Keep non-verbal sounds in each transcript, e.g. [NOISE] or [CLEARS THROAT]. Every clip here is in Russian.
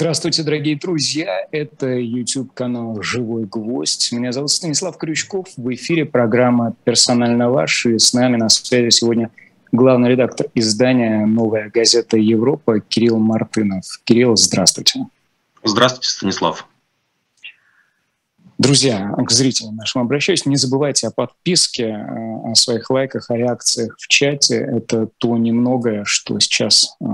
Здравствуйте, дорогие друзья. Это YouTube-канал «Живой гвоздь». Меня зовут Станислав Крючков. В эфире программа «Персонально ваш». И с нами на связи сегодня главный редактор издания «Новая газета Европа» Кирилл Мартынов. Кирилл, здравствуйте. Здравствуйте, Станислав. Друзья, к зрителям нашим обращаюсь, не забывайте о подписке, э, о своих лайках, о реакциях в чате. Это то немногое, что сейчас э,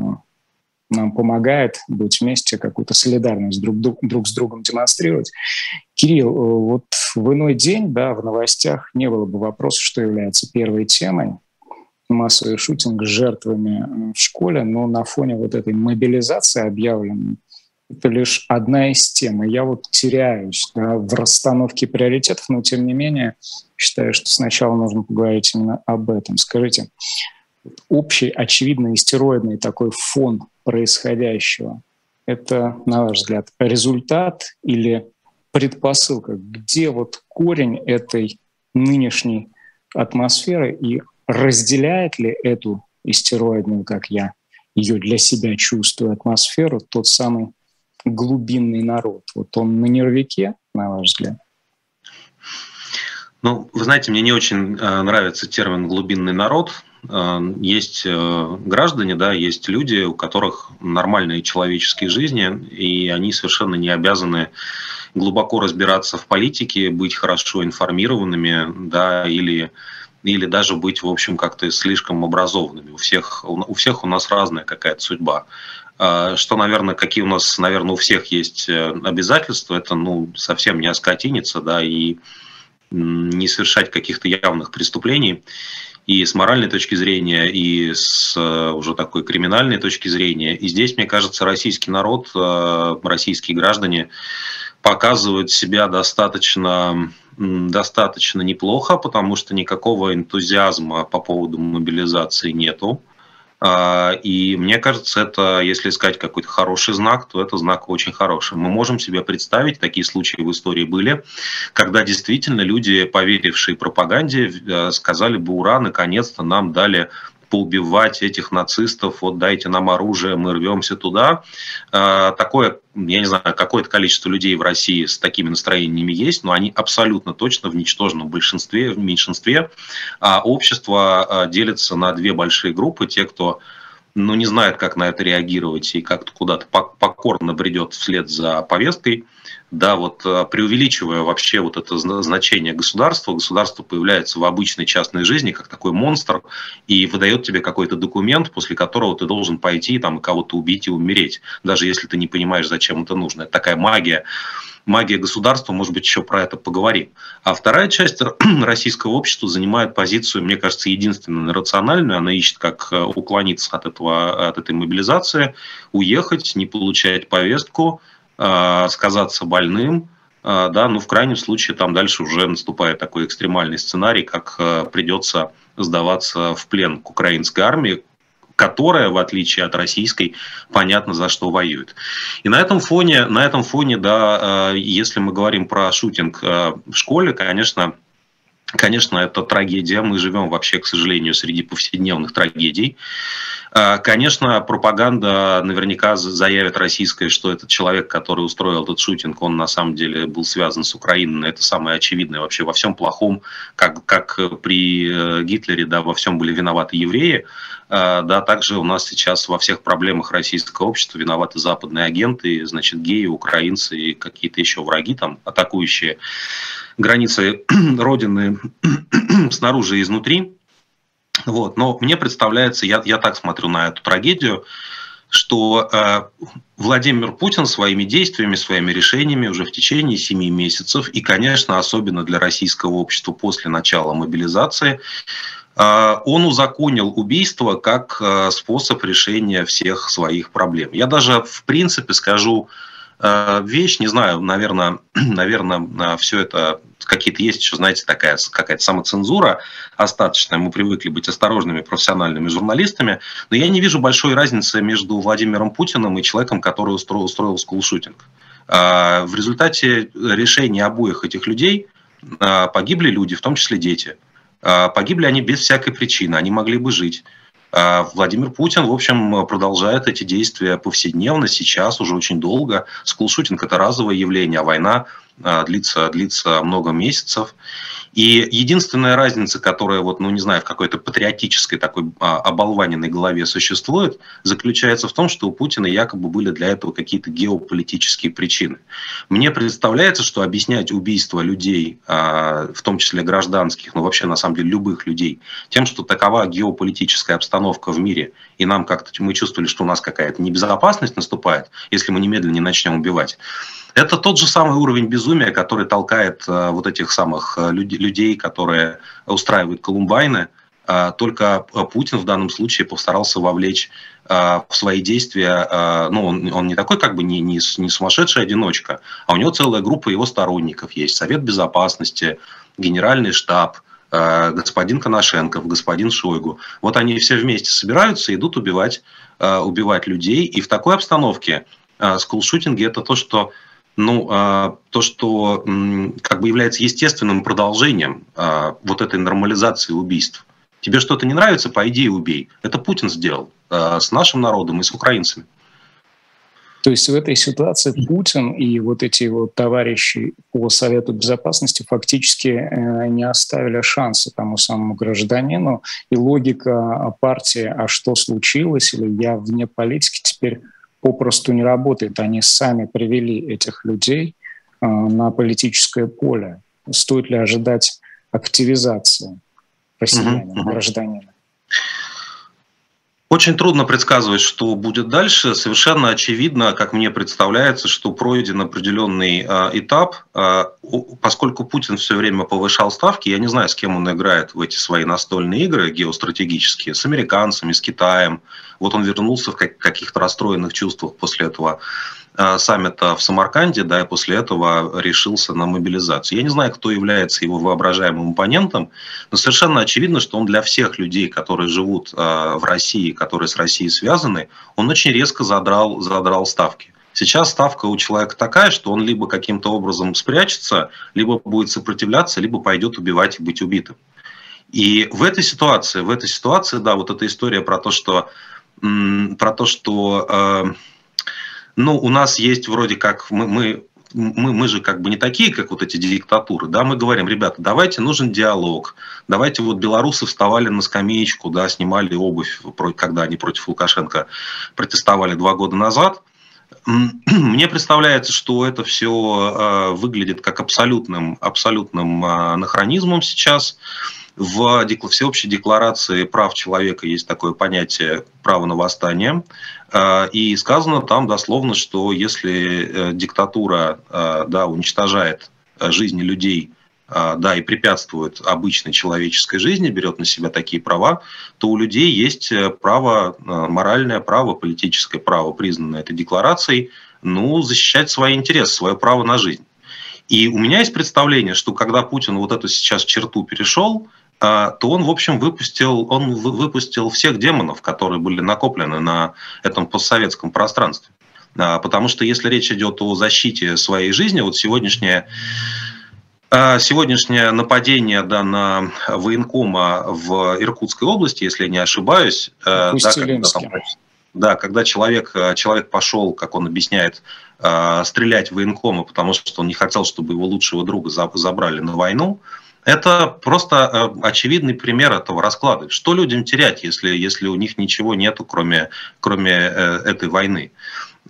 нам помогает быть вместе, какую-то солидарность друг, друг с другом демонстрировать. Кирилл, э, вот в иной день, да, в новостях не было бы вопроса, что является первой темой массовый шутинг с жертвами э, в школе, но на фоне вот этой мобилизации объявленной, это лишь одна из тем. И я вот теряюсь да, в расстановке приоритетов, но тем не менее считаю, что сначала нужно поговорить именно об этом. Скажите, общий, очевидно, истероидный такой фон происходящего, это, на ваш взгляд, результат или предпосылка? Где вот корень этой нынешней атмосферы и разделяет ли эту истероидную, как я ее для себя чувствую, атмосферу тот самый глубинный народ? Вот он на нервике, на ваш взгляд? Ну, вы знаете, мне не очень э, нравится термин «глубинный народ», есть э, граждане, да, есть люди, у которых нормальные человеческие жизни, и они совершенно не обязаны глубоко разбираться в политике, быть хорошо информированными, да, или или даже быть, в общем, как-то слишком образованными. У всех, у всех у нас разная какая-то судьба. Э, что, наверное, какие у нас, наверное, у всех есть обязательства, это, ну, совсем не оскотиниться, да, и не совершать каких-то явных преступлений и с моральной точки зрения, и с э, уже такой криминальной точки зрения. И здесь, мне кажется, российский народ, э, российские граждане показывают себя достаточно, достаточно неплохо, потому что никакого энтузиазма по поводу мобилизации нету. А, и мне кажется, это, если искать какой-то хороший знак, то это знак очень хороший. Мы можем себе представить, такие случаи в истории были, когда действительно люди, поверившие пропаганде, э, сказали бы, ура, наконец-то нам дали поубивать этих нацистов, вот дайте нам оружие, мы рвемся туда. А, такое, я не знаю, какое-то количество людей в России с такими настроениями есть, но они абсолютно точно в ничтожном большинстве, в меньшинстве. А общество а, делится на две большие группы. Те, кто ну, не знает, как на это реагировать и как-то куда-то покорно бредет вслед за повесткой – да, вот э, преувеличивая вообще вот это значение государства, государство появляется в обычной частной жизни как такой монстр и выдает тебе какой-то документ, после которого ты должен пойти там кого-то убить и умереть, даже если ты не понимаешь, зачем это нужно. Это такая магия магия государства, может быть, еще про это поговорим. А вторая часть [CLEARS THROAT] российского общества занимает позицию, мне кажется, единственно рациональную. Она ищет, как э, уклониться от, этого, от этой мобилизации, уехать, не получать повестку, Э, сказаться больным, э, да, ну, в крайнем случае там дальше уже наступает такой экстремальный сценарий, как э, придется сдаваться в плен к украинской армии, которая, в отличие от российской, понятно за что воюет. И на этом фоне, на этом фоне, да, если мы говорим про шутинг в школе, конечно, Конечно, это трагедия. Мы живем вообще, к сожалению, среди повседневных трагедий. А, конечно, пропаганда наверняка заявит российская, что этот человек, который устроил этот шутинг, он на самом деле был связан с Украиной. Это самое очевидное вообще во всем плохом, как, как при э, Гитлере, да, во всем были виноваты евреи. А, да, также у нас сейчас во всех проблемах российского общества виноваты западные агенты, значит, геи, украинцы и какие-то еще враги там, атакующие границы [CLEARS THROAT] Родины [CLEARS THROAT] снаружи и изнутри. Вот. Но мне представляется, я, я так смотрю на эту трагедию, что э, Владимир Путин своими действиями, своими решениями уже в течение семи месяцев, и, конечно, особенно для российского общества после начала мобилизации, э, он узаконил убийство как э, способ решения всех своих проблем. Я даже, в принципе, скажу э, вещь, не знаю, наверное, [CLEARS THROAT] наверное, все это какие-то есть еще, знаете, такая какая-то самоцензура остаточная. Мы привыкли быть осторожными профессиональными журналистами. Но я не вижу большой разницы между Владимиром Путиным и человеком, который устроил, устроил скулшутинг. А, в результате решения обоих этих людей а, погибли люди, в том числе дети. А, погибли они без всякой причины, они могли бы жить. Владимир Путин, в общем, продолжает эти действия повседневно, сейчас уже очень долго. Скулшутинг – это разовое явление, а война длится, длится много месяцев. И единственная разница, которая, вот, ну не знаю, в какой-то патриотической такой а, оболваненной голове существует, заключается в том, что у Путина якобы были для этого какие-то геополитические причины. Мне представляется, что объяснять убийство людей, а, в том числе гражданских, но вообще на самом деле любых людей, тем, что такова геополитическая обстановка в мире, и нам как-то мы чувствовали, что у нас какая-то небезопасность наступает, если мы немедленно не начнем убивать. Это тот же самый уровень безумия, который толкает э, вот этих самых э, людей, которые устраивают Колумбайны. Э, только Путин в данном случае постарался вовлечь в свои действия, ну, он, он не такой как бы не, не, не сумасшедший одиночка, а у него целая группа его сторонников есть. Совет Безопасности, Генеральный штаб, господин Коношенков, господин Шойгу. Вот они все вместе собираются и идут убивать, убивать людей. И в такой обстановке скулшутинги – это то, что ну, а, то, что как бы является естественным продолжением а, вот этой нормализации убийств. Тебе что-то не нравится, пойди и убей. Это Путин сделал а, с нашим народом и с украинцами. То есть в этой ситуации Путин и вот эти вот товарищи по Совету Безопасности фактически э, не оставили шанса тому самому гражданину. И логика партии «а что случилось?» или «я вне политики» теперь попросту не работает. Они сами привели этих людей э, на политическое поле. Стоит ли ожидать активизации россиянина, угу, гражданина? Очень трудно предсказывать, что будет дальше. Совершенно очевидно, как мне представляется, что пройден определенный э, этап, э, поскольку Путин все время повышал ставки. Я не знаю, с кем он играет в эти свои настольные игры геостратегические, с американцами, с Китаем. Вот он вернулся в каких-то расстроенных чувствах после этого Э, саммита в Самарканде, да, и после этого решился на мобилизацию. Я не знаю, кто является его воображаемым оппонентом, но совершенно очевидно, что он для всех людей, которые живут э, в России, которые с Россией связаны, он очень резко задрал, задрал ставки. Сейчас ставка у человека такая, что он либо каким-то образом спрячется, либо будет сопротивляться, либо пойдет убивать и быть убитым. И в этой ситуации, в этой ситуации, да, вот эта история про то, что, про то, что э, ну, у нас есть вроде как, мы, мы мы, мы же как бы не такие, как вот эти диктатуры, да, мы говорим, ребята, давайте нужен диалог, давайте вот белорусы вставали на скамеечку, да, снимали обувь, когда они против Лукашенко протестовали два года назад, [CLEARS THROAT] мне представляется, что это все э, выглядит как абсолютным, абсолютным э, анахронизмом сейчас. В всеобщей декларации прав человека есть такое понятие право на восстание. А, и сказано там дословно, что если э, диктатура э, да, уничтожает жизни людей, а, да, и препятствует обычной человеческой жизни, берет на себя такие права, то у людей есть э, право, моральное право, политическое право, признанное этой декларацией, ну, защищать свои интересы, свое право на жизнь. И у меня есть представление, что когда Путин вот эту сейчас черту перешел, а, то он, в общем, выпустил, он выпустил всех демонов, которые были накоплены на этом постсоветском пространстве. А, потому что если речь идет о защите своей жизни, вот сегодняшнее а, Сегодняшнее нападение да, на военкома в Иркутской области, если я не ошибаюсь, да, когда, там, да, когда человек, человек пошел, как он объясняет, стрелять в военкома, потому что он не хотел, чтобы его лучшего друга забрали на войну, это просто э, очевидный пример этого расклада. Что людям терять, если, если у них ничего нету, кроме, кроме э, этой войны?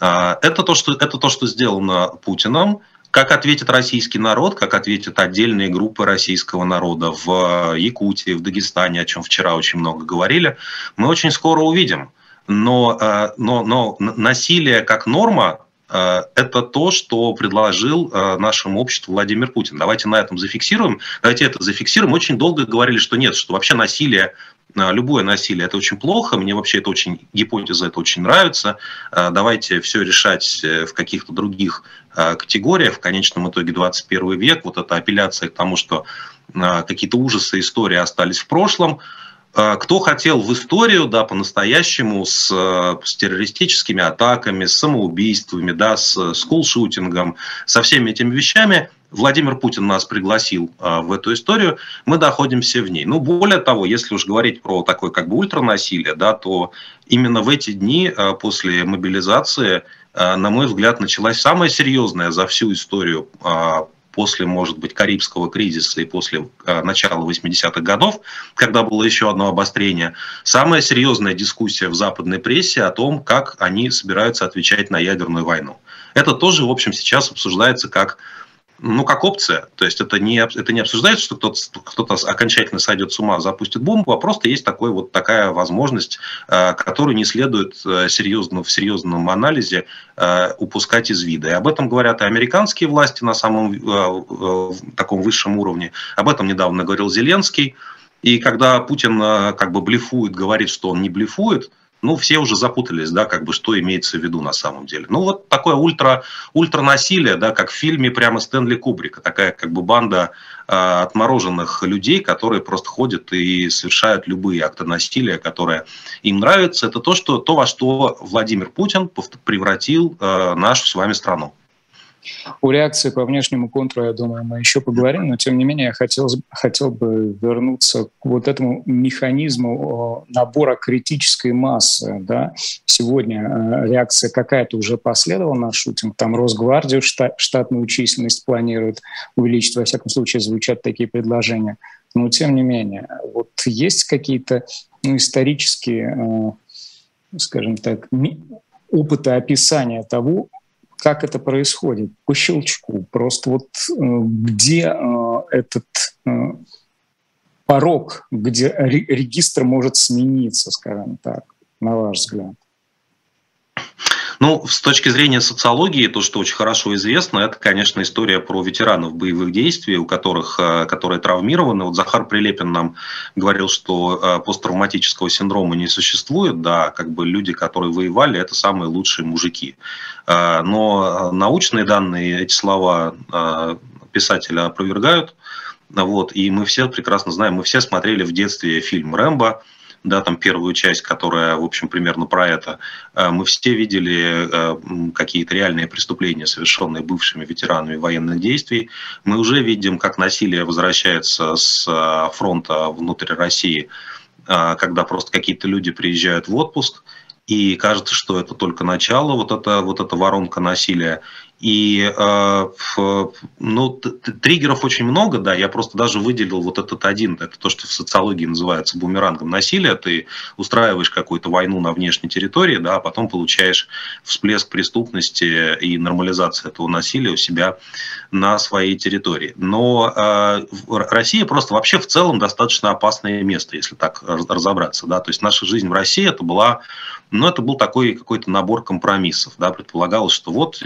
А, это то, что, это то, что сделано Путиным. Как ответит российский народ, как ответят отдельные группы российского народа в Якутии, в Дагестане, о чем вчера очень много говорили, мы очень скоро увидим. Но, э, но, но насилие как норма Э, это то, что предложил э, нашему обществу Владимир Путин. Давайте на этом зафиксируем. Давайте это зафиксируем. Очень долго говорили, что нет, что вообще насилие э, любое насилие это очень плохо, мне вообще это очень, гипотеза это очень нравится, давайте все решать в каких-то других категориях, в конечном итоге 21 век, вот эта апелляция к тому, что какие-то ужасы истории остались в прошлом, кто хотел в историю, да, по-настоящему с, с террористическими атаками, с самоубийствами, да, с скулшутингом, со всеми этими вещами, Владимир Путин нас пригласил а, в эту историю, мы находимся в ней. Ну, более того, если уж говорить про такое как бы ультранасилие, да, то именно в эти дни а, после мобилизации, а, на мой взгляд, началась самая серьезная за всю историю а, после, может быть, Карибского кризиса и после э, начала 80-х годов, когда было еще одно обострение, самая серьезная дискуссия в западной прессе о том, как они собираются отвечать на ядерную войну. Это тоже, в общем, сейчас обсуждается как ну, как опция. То есть это не, это не обсуждается, что кто-то, кто-то окончательно сойдет с ума, запустит бомбу, а просто есть такой, вот такая возможность, э, которую не следует э, серьезно, в серьезном анализе э, упускать из вида. И об этом говорят и американские власти на самом таком высшем уровне. Об этом недавно говорил Зеленский. И когда Путин как бы блефует, говорит, что он не блефует – ну, все уже запутались, да, как бы, что имеется в виду на самом деле. Ну, вот такое ультра, ультра насилие, да, как в фильме прямо Стэнли Кубрика, такая как бы банда э, отмороженных людей, которые просто ходят и совершают любые акты насилия, которые им нравятся. Это то, что, то во что Владимир Путин превратил э, нашу с вами страну. О реакции по внешнему контуру, я думаю, мы еще поговорим, но тем не менее я хотел, хотел бы вернуться к вот этому механизму набора критической массы. Да? Сегодня э, реакция какая-то уже последовала на шутинг, там Росгвардию штат, штатную численность планирует увеличить, во всяком случае звучат такие предложения. Но тем не менее, вот есть какие-то ну, исторические, э, скажем так, опыты описания того, как это происходит по щелчку. Просто вот э, где э, этот э, порог, где регистр может смениться, скажем так, на ваш взгляд? Ну, с точки зрения социологии, то, что очень хорошо известно, это, конечно, история про ветеранов боевых действий, у которых, э, которые травмированы. Вот Захар Прилепин нам говорил, что э, посттравматического синдрома не существует, да, как бы люди, которые воевали, это самые лучшие мужики. Э, но научные данные, эти слова писателя опровергают, вот, и мы все прекрасно знаем, мы все смотрели в детстве фильм «Рэмбо», да, там первую часть, которая, в общем, примерно про это, э, мы все видели э, какие-то реальные преступления, совершенные бывшими ветеранами военных действий. Мы уже видим, как насилие возвращается с э, фронта внутрь России, когда просто какие-то люди приезжают в отпуск, и кажется, что это только начало, вот эта, вот эта воронка насилия. И э, ну, триггеров очень много, да, я просто даже выделил вот этот один, это то, что в социологии называется бумерангом насилия, ты устраиваешь какую-то войну на внешней территории, да, а потом получаешь всплеск преступности и нормализацию этого насилия у себя на своей территории. Но э, Россия просто вообще в целом достаточно опасное место, если так разобраться, да, то есть наша жизнь в России это была но это был такой какой-то набор компромиссов. Да, предполагалось, что вот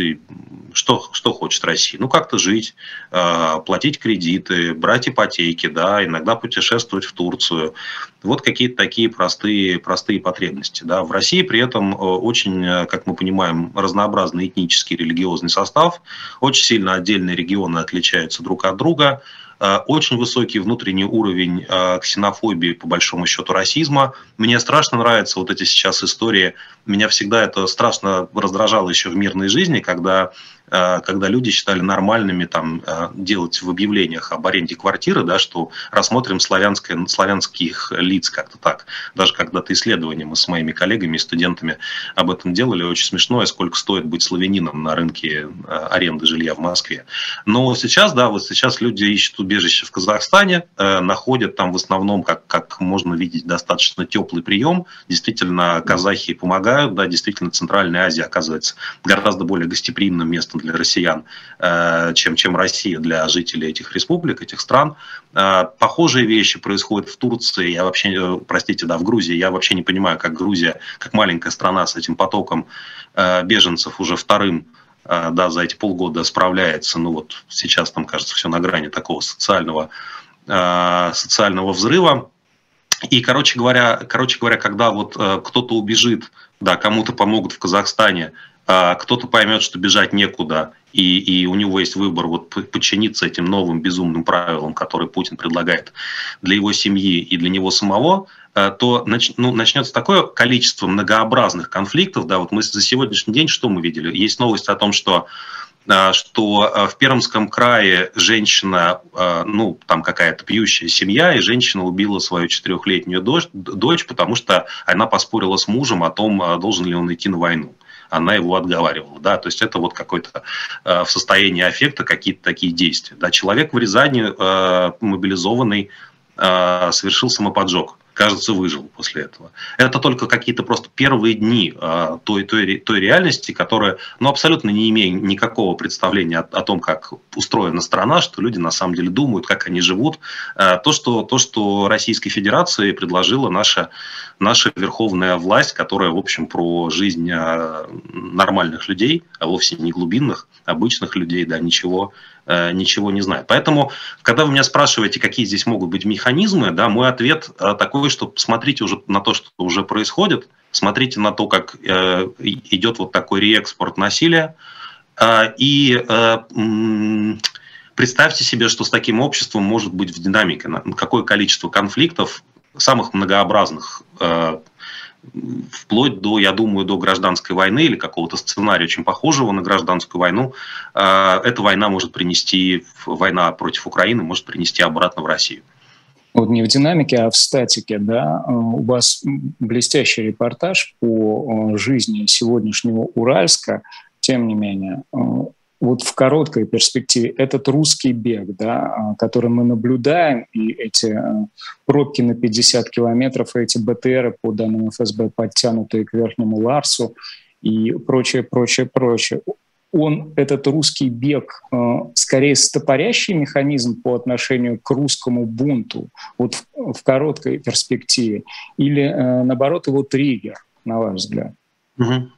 что, что хочет Россия. Ну, как-то жить, э, платить кредиты, брать ипотеки, да, иногда путешествовать в Турцию. Вот какие-то такие простые, простые потребности. Да. В России при этом э, очень, э, как мы понимаем, разнообразный этнический религиозный состав. Очень сильно отдельные регионы отличаются друг от друга. Э, очень высокий внутренний уровень э, ксенофобии, по большому счету, расизма. Мне страшно нравятся вот эти сейчас истории. Меня всегда это страшно раздражало еще в мирной жизни, когда когда люди считали нормальными там, э, делать в объявлениях об аренде квартиры, да, что рассмотрим славянское, славянских лиц как-то так. Даже когда-то исследования мы с моими коллегами и студентами об этом делали, очень смешное, сколько стоит быть славянином на рынке э, аренды жилья в Москве. Но сейчас, да, вот сейчас люди ищут убежище в Казахстане, находят там в основном, как, как можно видеть, достаточно теплый прием. Действительно, казахи помогают, да, действительно, Центральная Азия оказывается гораздо более гостеприимным местом для россиян, э, чем, чем Россия для жителей этих республик, этих стран. Э, похожие вещи происходят в Турции, я вообще, э, простите, да, в Грузии. Я вообще не понимаю, как Грузия, как маленькая страна с этим потоком беженцев уже вторым да, за эти полгода справляется. Ну вот сейчас там, кажется, все на грани такого социального, социального взрыва. И, короче говоря, короче говоря, когда вот кто-то убежит, да, кому-то помогут в Казахстане, кто-то поймет, что бежать некуда, и, и у него есть выбор вот подчиниться этим новым безумным правилам, которые Путин предлагает для его семьи и для него самого, э, то нач, ну, начнется такое количество многообразных конфликтов. Да, вот мы за сегодняшний день что мы видели? Есть новость о том, что что в Пермском крае женщина, ну, там какая-то пьющая семья, и женщина убила свою четырехлетнюю дочь, дочь, потому что она поспорила с мужем о том, должен ли он идти на войну она его отговаривала. Да? То есть это вот какой-то э, в состоянии аффекта какие-то такие действия. Да? Человек в Рязани, э, мобилизованный, э, совершил самоподжог кажется, выжил после этого. Это только какие-то просто первые дни э, той, той, той реальности, которая, ну, абсолютно не имея никакого представления о, о том, как устроена страна, что люди на самом деле думают, как они живут. Э, то, что, то, что Российской Федерации предложила наша, наша верховная власть, которая, в общем, про жизнь э, нормальных людей, а вовсе не глубинных, обычных людей, да, ничего ничего не знает. Поэтому, когда вы меня спрашиваете, какие здесь могут быть механизмы, да, мой ответ э, такой, что смотрите уже на то, что уже происходит, смотрите на то, как э, идет вот такой реэкспорт насилия, и представьте себе, что с таким обществом может быть в динамике, какое количество конфликтов самых многообразных вплоть до, я думаю, до гражданской войны или какого-то сценария очень похожего на гражданскую войну, а, эта война может принести, война против Украины может принести обратно в Россию. Вот не в динамике, а в статике, да. А, у вас блестящий репортаж по а, жизни сегодняшнего Уральска. Тем не менее, вот в короткой перспективе этот русский бег, да, который мы наблюдаем, и эти пробки на 50 километров, и эти БТРы, по данным ФСБ, подтянутые к Верхнему Ларсу и прочее, прочее, прочее, он, этот русский бег, а, скорее стопорящий механизм по отношению к русскому бунту, вот в, в короткой перспективе, или, наоборот, его триггер, на ваш взгляд? Угу.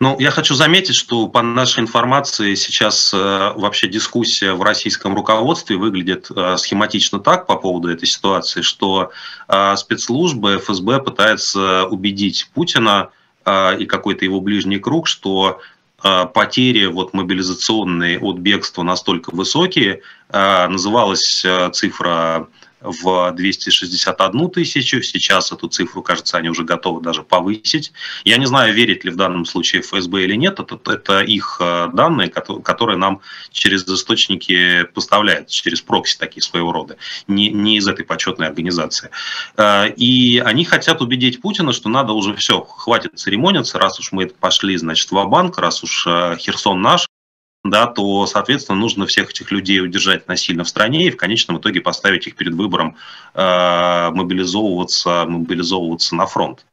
Ну, я хочу заметить, что по нашей информации сейчас э, вообще дискуссия в российском руководстве выглядит э, схематично так по поводу этой ситуации, что э, спецслужбы ФСБ пытаются убедить Путина э, и какой-то его ближний круг, что э, потери вот мобилизационные от бегства настолько высокие, э, называлась цифра в 261 тысячу. Сейчас эту цифру, кажется, они уже готовы даже повысить. Я не знаю, верить ли в данном случае ФСБ или нет. Это, это их э, данные, которые нам через источники поставляют, через прокси такие своего рода, не, не из этой почетной организации. Э, и они хотят убедить Путина, что надо уже все, хватит церемониться, раз уж мы пошли, значит, в банк раз уж э, Херсон наш, да, то, соответственно, нужно всех этих людей удержать насильно в стране и в конечном итоге поставить их перед выбором э, мобилизовываться, мобилизовываться на фронт.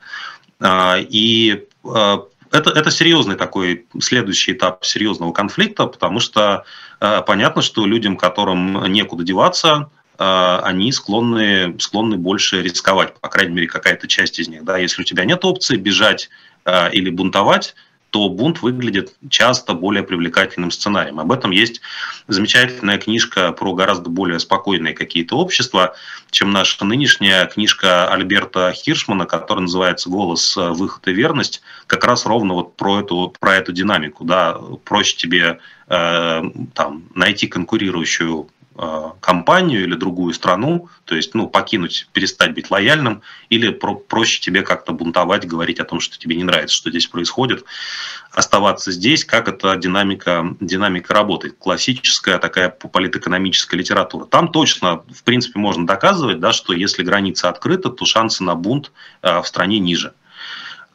Э, и э, это, это серьезный такой следующий этап серьезного конфликта, потому что э, понятно, что людям, которым некуда деваться, э, они склонны, склонны больше рисковать, по крайней мере, какая-то часть из них. Да? Если у тебя нет опции бежать э, или бунтовать, то бунт выглядит часто более привлекательным сценарием. Об этом есть замечательная книжка про гораздо более спокойные какие-то общества, чем наша нынешняя книжка Альберта Хиршмана, которая называется «Голос, выход и верность», как раз ровно вот про эту, про эту динамику. Да? Проще тебе э, там, найти конкурирующую Э, компанию или другую страну, то есть ну, покинуть, перестать быть лояльным, или про проще тебе как-то бунтовать, говорить о том, что тебе не нравится, что здесь происходит, оставаться здесь, как эта динамика, динамика работает. Классическая такая политэкономическая литература. Там точно, в принципе, можно доказывать, да, что если граница открыта, то шансы на бунт э, в стране ниже.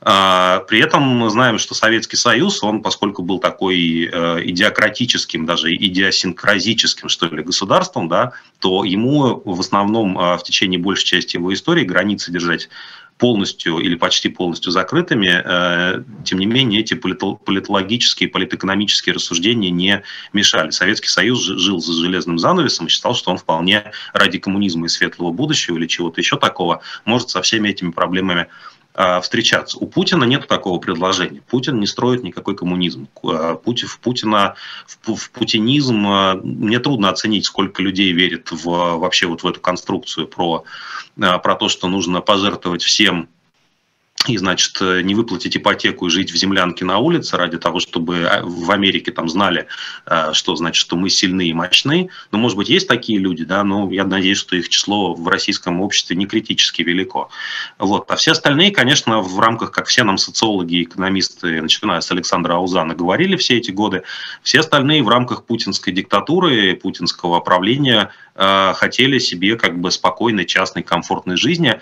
При этом мы знаем, что Советский Союз, он, поскольку был такой э, идиократическим, даже идиосинкразическим, что ли, государством, да, то ему в основном э, в течение большей части его истории границы держать полностью или почти полностью закрытыми, э, тем не менее эти политологические, политэкономические рассуждения не мешали. Советский Союз жил за железным занавесом и считал, что он вполне ради коммунизма и светлого будущего или чего-то еще такого может со всеми этими проблемами а, встречаться. У Путина нет такого предложения. Путин не строит никакой коммунизм. А, Путин, Путина, в путинизм а, мне трудно оценить, сколько людей верит в, вообще вот в эту конструкцию про, про то, что нужно пожертвовать всем и, значит, э, не выплатить ипотеку и жить в землянке на улице ради того, чтобы а, в Америке там знали, э, что значит, что мы сильны и мощны. Ну, может быть, есть такие люди, да, но я надеюсь, что их число в российском обществе не критически велико. Вот. А все остальные, конечно, в рамках, как все нам социологи и экономисты, начиная с Александра Аузана, говорили все эти годы, все остальные в рамках путинской диктатуры, путинского правления э, хотели себе как бы спокойной, частной, комфортной жизни,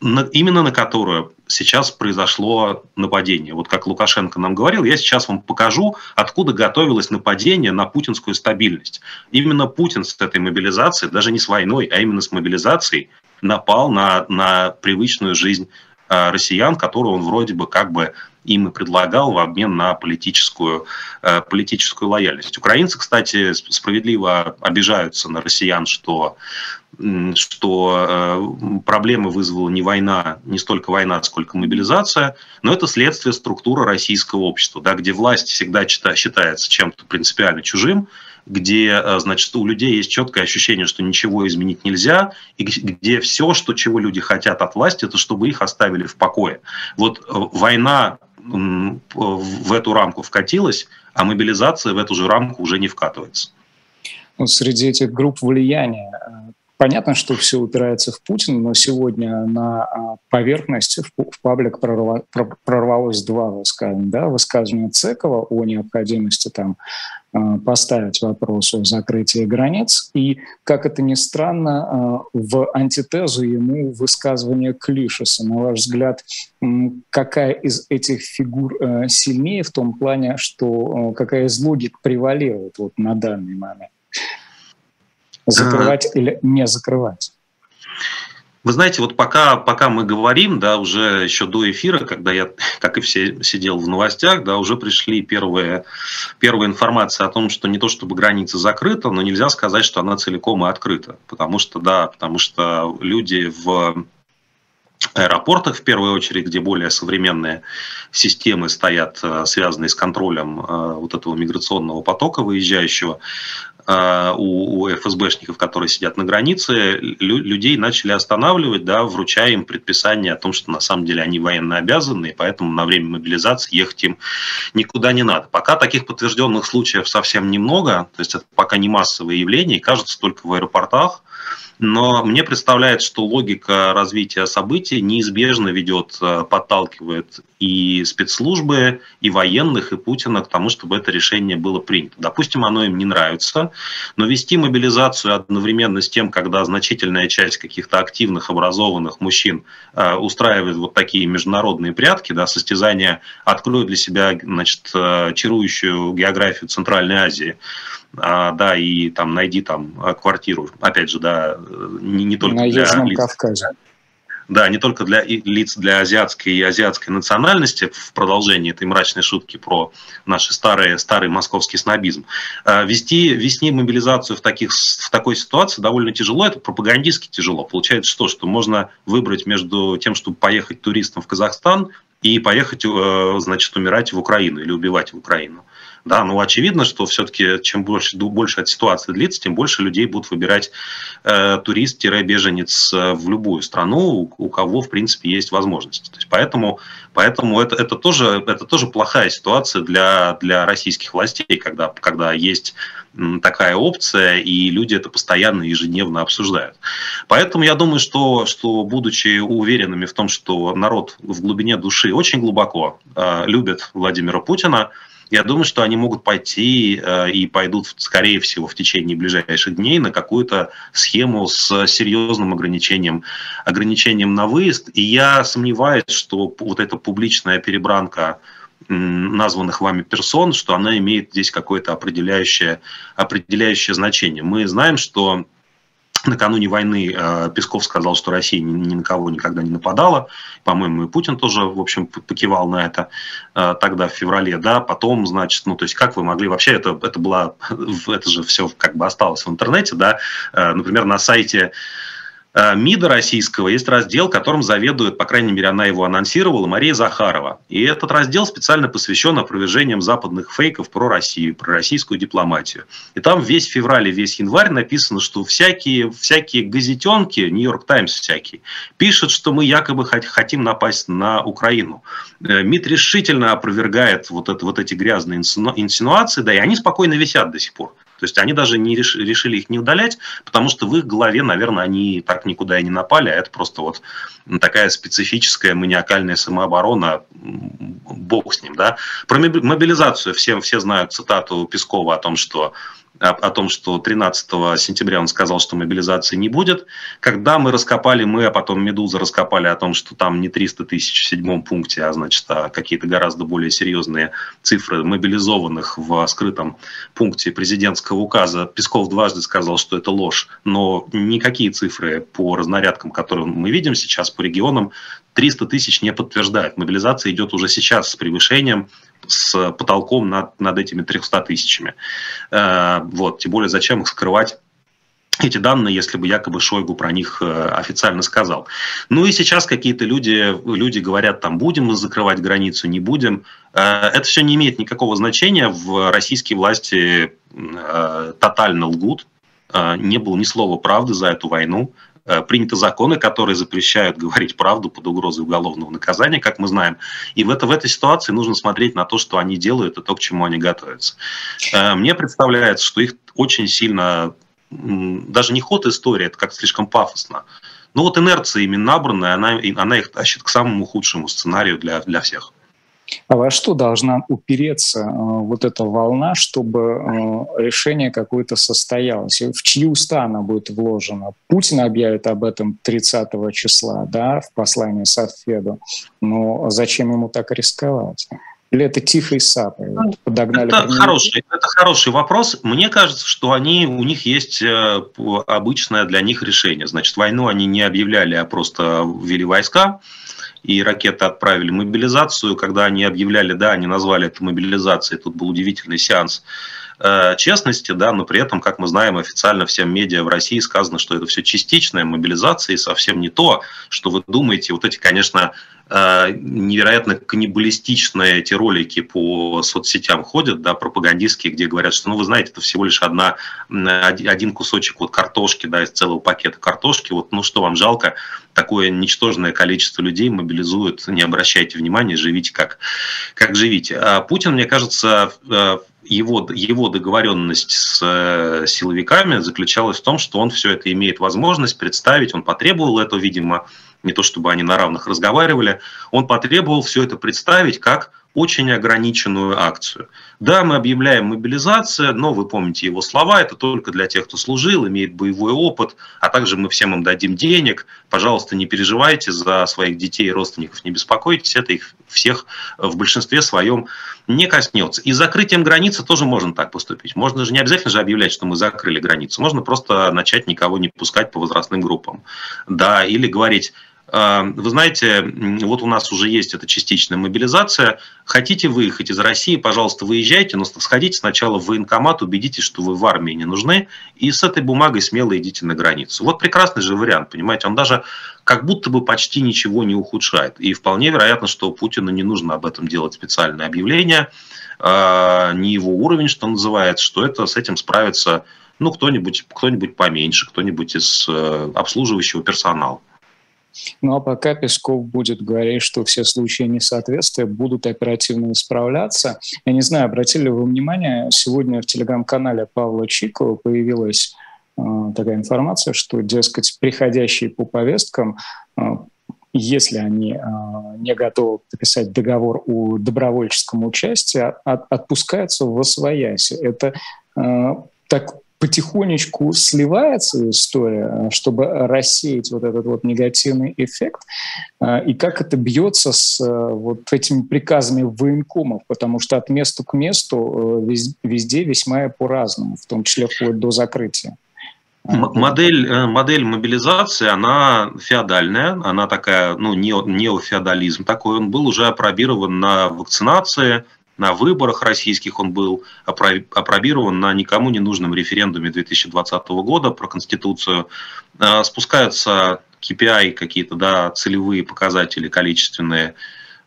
именно на которую сейчас произошло нападение. Вот как Лукашенко нам говорил, я сейчас вам покажу, откуда готовилось нападение на путинскую стабильность. Именно Путин с этой мобилизацией, даже не с войной, а именно с мобилизацией, напал на, на привычную жизнь э, россиян, которую он вроде бы как бы им и предлагал в обмен на политическую, э, политическую лояльность. Украинцы, кстати, справедливо обижаются на россиян, что что э, проблемы вызвала не война, не столько война, сколько мобилизация, но это следствие структуры российского общества, да, где власть всегда считается чем-то принципиально чужим, где, э, значит, у людей есть четкое ощущение, что ничего изменить нельзя, и где все, что, чего люди хотят от власти, это чтобы их оставили в покое. Вот э, война в эту рамку вкатилась, а мобилизация в эту же рамку уже не вкатывается. Ну, среди этих групп влияния Понятно, что все упирается в Путина, но сегодня на а, поверхность в паблик прорвалось два высказывания. Да? Высказывание Цекова о необходимости там, а, поставить вопрос о закрытии границ. И, как это ни странно, а, в антитезу ему высказывание Клишеса. На ваш взгляд, какая из этих фигур сильнее в том плане, что какая из логик превалирует вот на данный момент? Закрывать или не закрывать? Вы знаете, вот пока, пока мы говорим, да, уже еще до эфира, когда я, как и все, сидел в новостях, да, уже пришли первые, первая информация о том, что не то чтобы граница закрыта, но нельзя сказать, что она целиком и открыта. Потому что, да, потому что люди в аэропортах, в первую очередь, где более современные системы стоят, э, связанные с контролем э, вот этого миграционного потока выезжающего, у, у ФСБшников, которые сидят на границе, людей начали останавливать, да, вручая им предписание о том, что на самом деле они военно обязаны, и поэтому на время мобилизации ехать им никуда не надо. Пока таких подтвержденных случаев совсем немного, то есть это пока не массовое явление, кажется только в аэропортах, но мне представляется, что логика развития событий неизбежно ведет, э, подталкивает и спецслужбы, и военных, и Путина к тому, чтобы это решение было принято. Допустим, оно им не нравится, но вести мобилизацию одновременно с тем, когда значительная часть каких-то активных, образованных мужчин э, устраивает вот такие международные прятки, да, состязания откроют для себя значит, э, чарующую географию Центральной Азии, а, да, и там найди там а, квартиру, опять же, да, не, не только На для лиц, Кавказе. Да, не только для лиц для азиатской и азиатской национальности в продолжении этой мрачной шутки про наш старый, старый московский снобизм. А, вести, вести мобилизацию в, таких, в такой ситуации довольно тяжело, это пропагандистски тяжело. Получается что? Что можно выбрать между тем, чтобы поехать туристом в Казахстан и поехать, э, значит, умирать в Украину или убивать в Украину. Да, но очевидно, что все-таки чем больше, больше эта ситуация длится, тем больше людей будут выбирать э, турист-беженец э, в любую страну, у кого, в принципе, есть возможность. То есть поэтому, поэтому это, это, тоже, это тоже плохая ситуация для, для российских властей, когда, когда есть такая опция, и люди это постоянно ежедневно обсуждают. Поэтому я думаю, что, что будучи уверенными в том, что народ в глубине души очень глубоко э, любит Владимира Путина, я думаю, что они могут пойти э, и пойдут, скорее всего, в течение ближайших дней на какую-то схему с серьезным ограничением, ограничением на выезд. И я сомневаюсь, что вот эта публичная перебранка названных вами персон, что она имеет здесь какое-то определяющее, определяющее значение. Мы знаем, что Накануне войны э, Песков сказал, что Россия ни, на кого никогда не нападала. По-моему, и Путин тоже, в общем, покивал на это э, тогда, в феврале. Да, потом, значит, ну, то есть, как вы могли вообще, это, это было, [LAUGHS] это же все как бы осталось в интернете, да, э, например, на сайте МИДа российского есть раздел, которым заведует, по крайней мере, она его анонсировала, Мария Захарова. И этот раздел специально посвящен опровержениям западных фейков про Россию, про российскую дипломатию. И там весь февраль и весь январь написано, что всякие, всякие газетенки, Нью-Йорк Таймс всякие, пишут, что мы якобы хотим напасть на Украину. Э, МИД решительно опровергает вот, это, вот эти грязные инсинуации, да, и они спокойно висят до сих пор. То есть они даже не реш, решили их не удалять, потому что в их голове, наверное, они так никуда и не напали, а это просто вот такая специфическая маниакальная самооборона, бог с ним, да. Про мобилизацию все, все знают цитату Пескова о том, что о, том, что 13 сентября он сказал, что мобилизации не будет. Когда мы раскопали, мы, а потом «Медуза» раскопали о том, что там не 300 тысяч в седьмом пункте, а значит а какие-то гораздо более серьезные цифры мобилизованных в скрытом пункте президентского указа, Песков дважды сказал, что это ложь. Но никакие цифры по разнарядкам, которые мы видим сейчас по регионам, 300 тысяч не подтверждают. Мобилизация идет уже сейчас с превышением с потолком над, над этими 300 тысячами. Э, вот, тем более, зачем их скрывать эти данные, если бы якобы Шойгу про них э, официально сказал. Ну и сейчас какие-то люди, люди говорят, там, будем мы закрывать границу, не будем. Э, это все не имеет никакого значения. В российские власти тотально лгут. Не было ни слова правды за эту войну. Э, приняты законы, которые запрещают говорить правду под угрозой уголовного наказания, как мы знаем. И в, это, в этой ситуации нужно смотреть на то, что они делают, и то, к чему они готовятся. Э, мне представляется, что их очень сильно, даже не ход истории, это как слишком пафосно, но вот инерция ими набранная, она, она их тащит к самому худшему сценарию для, для всех. А во что должна упереться э, вот эта волна, чтобы э, решение какое-то состоялось? В чьи уста она будет вложена? Путин объявит об этом 30 числа, да, в послании Сафеду. Но зачем ему так рисковать? Или это тихой сапой? Ну, подогнали это, хороший, это хороший вопрос. Мне кажется, что они, у них есть э, обычное для них решение. Значит, войну они не объявляли, а просто ввели войска и ракеты отправили мобилизацию. Когда они объявляли, да, они назвали это мобилизацией, тут был удивительный сеанс э, честности, да, но при этом, как мы знаем, официально всем медиа в России сказано, что это все частичная мобилизация и совсем не то, что вы думаете. Вот эти, конечно, невероятно каннибалистичные эти ролики по соцсетям ходят, да, пропагандистские, где говорят, что, ну, вы знаете, это всего лишь одна, один кусочек вот картошки, да, из целого пакета картошки, вот, ну, что вам жалко, такое ничтожное количество людей мобилизуют, не обращайте внимания, живите как, как живите. А Путин, мне кажется, э, его, его договоренность с э, силовиками заключалась в том, что он все это имеет возможность представить, он потребовал это, видимо, не то чтобы они на равных разговаривали, он потребовал все это представить как очень ограниченную акцию. Да, мы объявляем мобилизацию, но вы помните его слова, это только для тех, кто служил, имеет боевой опыт, а также мы всем им дадим денег. Пожалуйста, не переживайте за своих детей и родственников, не беспокойтесь, это их всех в большинстве своем не коснется. И закрытием границы тоже можно так поступить. Можно же не обязательно же объявлять, что мы закрыли границу. Можно просто начать никого не пускать по возрастным группам. Да, или говорить, вы знаете, вот у нас уже есть эта частичная мобилизация. Хотите выехать из России, пожалуйста, выезжайте, но сходите сначала в военкомат, убедитесь, что вы в армии не нужны, и с этой бумагой смело идите на границу. Вот прекрасный же вариант, понимаете, он даже как будто бы почти ничего не ухудшает. И вполне вероятно, что Путину не нужно об этом делать специальное объявление, а, не его уровень, что называется, что это с этим справится ну, кто-нибудь кто поменьше, кто-нибудь из э, обслуживающего персонала. Ну а пока Песков будет говорить, что все случаи несоответствия будут оперативно исправляться. Я не знаю, обратили ли вы внимание, сегодня в телеграм-канале Павла Чикова появилась э, такая информация, что, дескать, приходящие по повесткам э, если они э, не готовы подписать договор о добровольческом участии, от, отпускаются в освояси. Это э, так потихонечку сливается история, чтобы рассеять вот этот вот негативный эффект, а, и как это бьется с э, вот этими приказами военкомов, потому что от места к месту э, везде весьма по-разному, в том числе вплоть до закрытия. А, модель, э, модель мобилизации, она феодальная, она такая, ну, неофеодализм такой, он был уже опробирован на вакцинации, на выборах российских он был опробирован на никому не нужном референдуме 2020 года про Конституцию. А, спускаются KPI какие-то, да, целевые показатели количественные,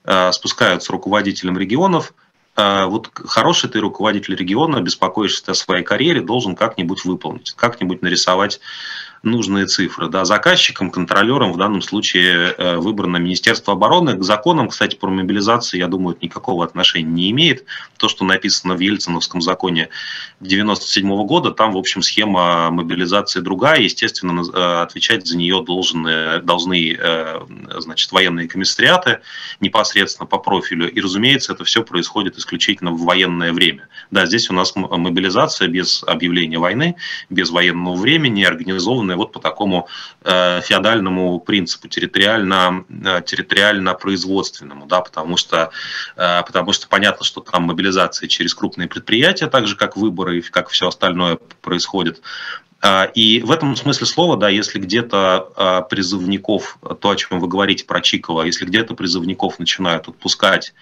а, спускаются руководителям регионов. Вот хороший ты руководитель региона, беспокоишься о своей карьере, должен как-нибудь выполнить, как-нибудь нарисовать нужные цифры. Да, заказчиком, контролером в данном случае э, выбрано Министерство обороны. К законам, кстати, про мобилизацию, я думаю, это никакого отношения не имеет. То, что написано в Ельциновском законе 97 года, там, в общем, схема мобилизации другая. Естественно, э, отвечать за нее должны, должны э, значит, военные комиссариаты непосредственно по профилю. И, разумеется, это все происходит исключительно в военное время. Да, здесь у нас мобилизация без объявления войны, без военного времени, организованная устроены вот по такому э, феодальному принципу, территориально, э, территориально-производственному, да, потому что, э, потому что понятно, что там мобилизация через крупные предприятия, так же как выборы и как все остальное происходит. Э, и в этом смысле слова, да, если где-то э, призывников, то, о чем вы говорите про Чикова, если где-то призывников начинают отпускать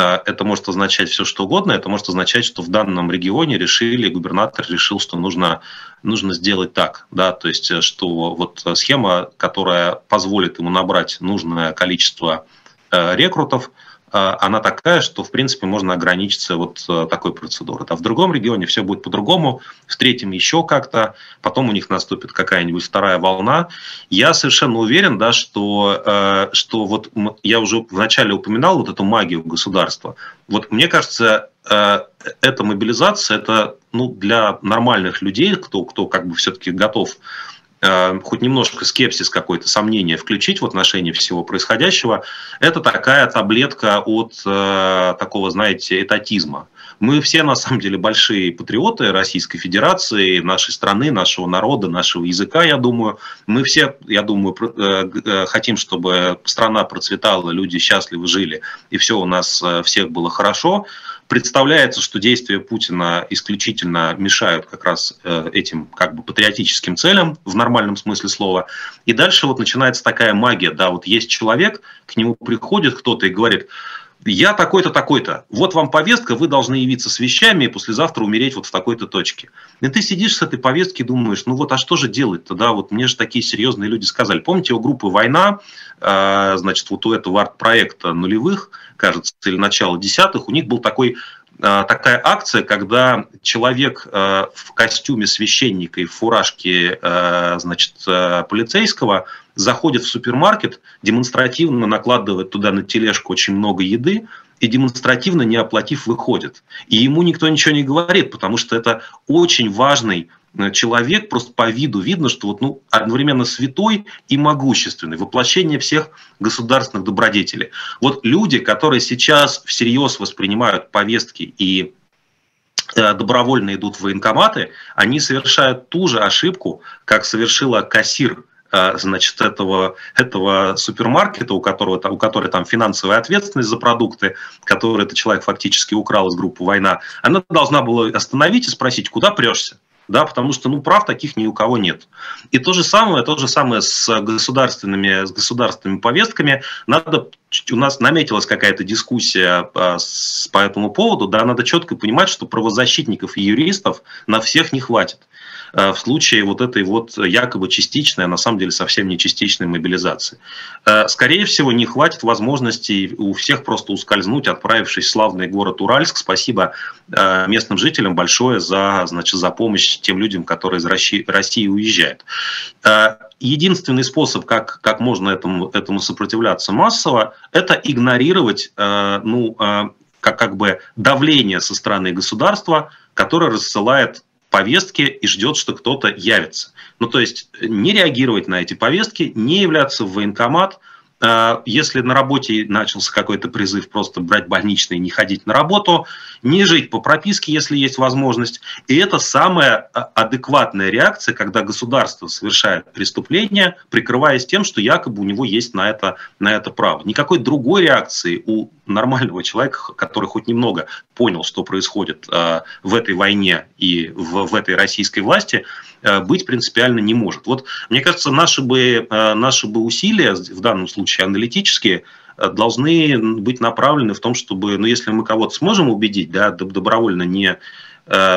это может означать все, что угодно. Это может означать, что в данном регионе решили, губернатор решил, что нужно, нужно сделать так. Да? То есть, э, что вот схема, которая позволит ему набрать нужное количество э, рекрутов – а, она такая, что, в принципе, можно ограничиться вот э, такой процедурой. А в другом регионе все будет по-другому, в третьем еще как-то, потом у них наступит какая-нибудь вторая волна. Я совершенно уверен, да, что, э, что вот я уже вначале упоминал вот эту магию государства. Вот мне кажется, э, эта мобилизация, это ну, для нормальных людей, кто, кто как бы все-таки готов хоть немножко скепсис какой-то, сомнение включить в отношении всего происходящего, это такая таблетка от э, такого, знаете, этатизма. Мы все, на самом деле, большие патриоты Российской Федерации, нашей страны, нашего народа, нашего языка, я думаю. Мы все, я думаю, э, э, хотим, чтобы страна процветала, люди счастливо жили, и все у нас всех было хорошо. Представляется, что действия Путина исключительно мешают как раз э, этим как бы патриотическим целям в нормальном смысле слова. И дальше вот начинается такая магия, да, вот есть человек, к нему приходит кто-то и говорит, я такой-то, такой-то. Вот вам повестка, вы должны явиться с вещами и послезавтра умереть вот в такой-то точке. И ты сидишь с этой повестки и думаешь, ну вот, а что же делать-то, да, вот мне же такие серьезные люди сказали. Помните, у группы «Война», э, значит, вот у этого арт-проекта нулевых, кажется, или начала десятых, у них был такой а, такая акция, когда человек а, в костюме священника и в фуражке а, значит, полицейского заходит в супермаркет, демонстративно накладывает туда на тележку очень много еды, и демонстративно, не оплатив, выходит. И ему никто ничего не говорит, потому что это очень важный человек просто по виду видно, что вот, ну, одновременно святой и могущественный, воплощение всех государственных добродетелей. Вот люди, которые сейчас всерьез воспринимают повестки и э, добровольно идут в военкоматы, они совершают ту же ошибку, как совершила кассир э, значит, этого, этого супермаркета, у которого, у которого там финансовая ответственность за продукты, которые этот человек фактически украл из группы «Война», она должна была остановить и спросить, куда прешься? Да, потому что, ну, прав таких ни у кого нет. И то же самое, то же самое с государственными, с государственными повестками. Надо, у нас наметилась какая-то дискуссия а, по этому поводу, да, надо четко понимать, что правозащитников и юристов на всех не хватит. Э, в случае вот этой вот якобы частичной, а на самом деле совсем не частичной мобилизации. Э, скорее всего, не хватит возможности у всех просто ускользнуть, отправившись в славный город Уральск. Спасибо э, местным жителям большое за, значит, за помощь тем людям, которые из России, России уезжают. Единственный способ, как, как можно этому, этому сопротивляться массово, это игнорировать ну, как, как бы давление со стороны государства, которое рассылает повестки и ждет, что кто-то явится. Ну, то есть не реагировать на эти повестки, не являться в военкомат – Э, если на работе начался какой-то призыв просто брать больничный и не ходить на работу, не жить по прописке, если есть возможность. И это самая э, адекватная реакция, когда государство совершает преступление, прикрываясь тем, что якобы у него есть на это, на это право. Никакой другой реакции у нормального человека, который хоть немного понял, что происходит э, в этой войне и в, в этой российской власти, Э, быть принципиально не может. Вот, мне кажется, наши бы, наши бы усилия, в данном случае аналитические, должны быть направлены в том, чтобы, ну, если мы кого-то сможем убедить, да, добровольно не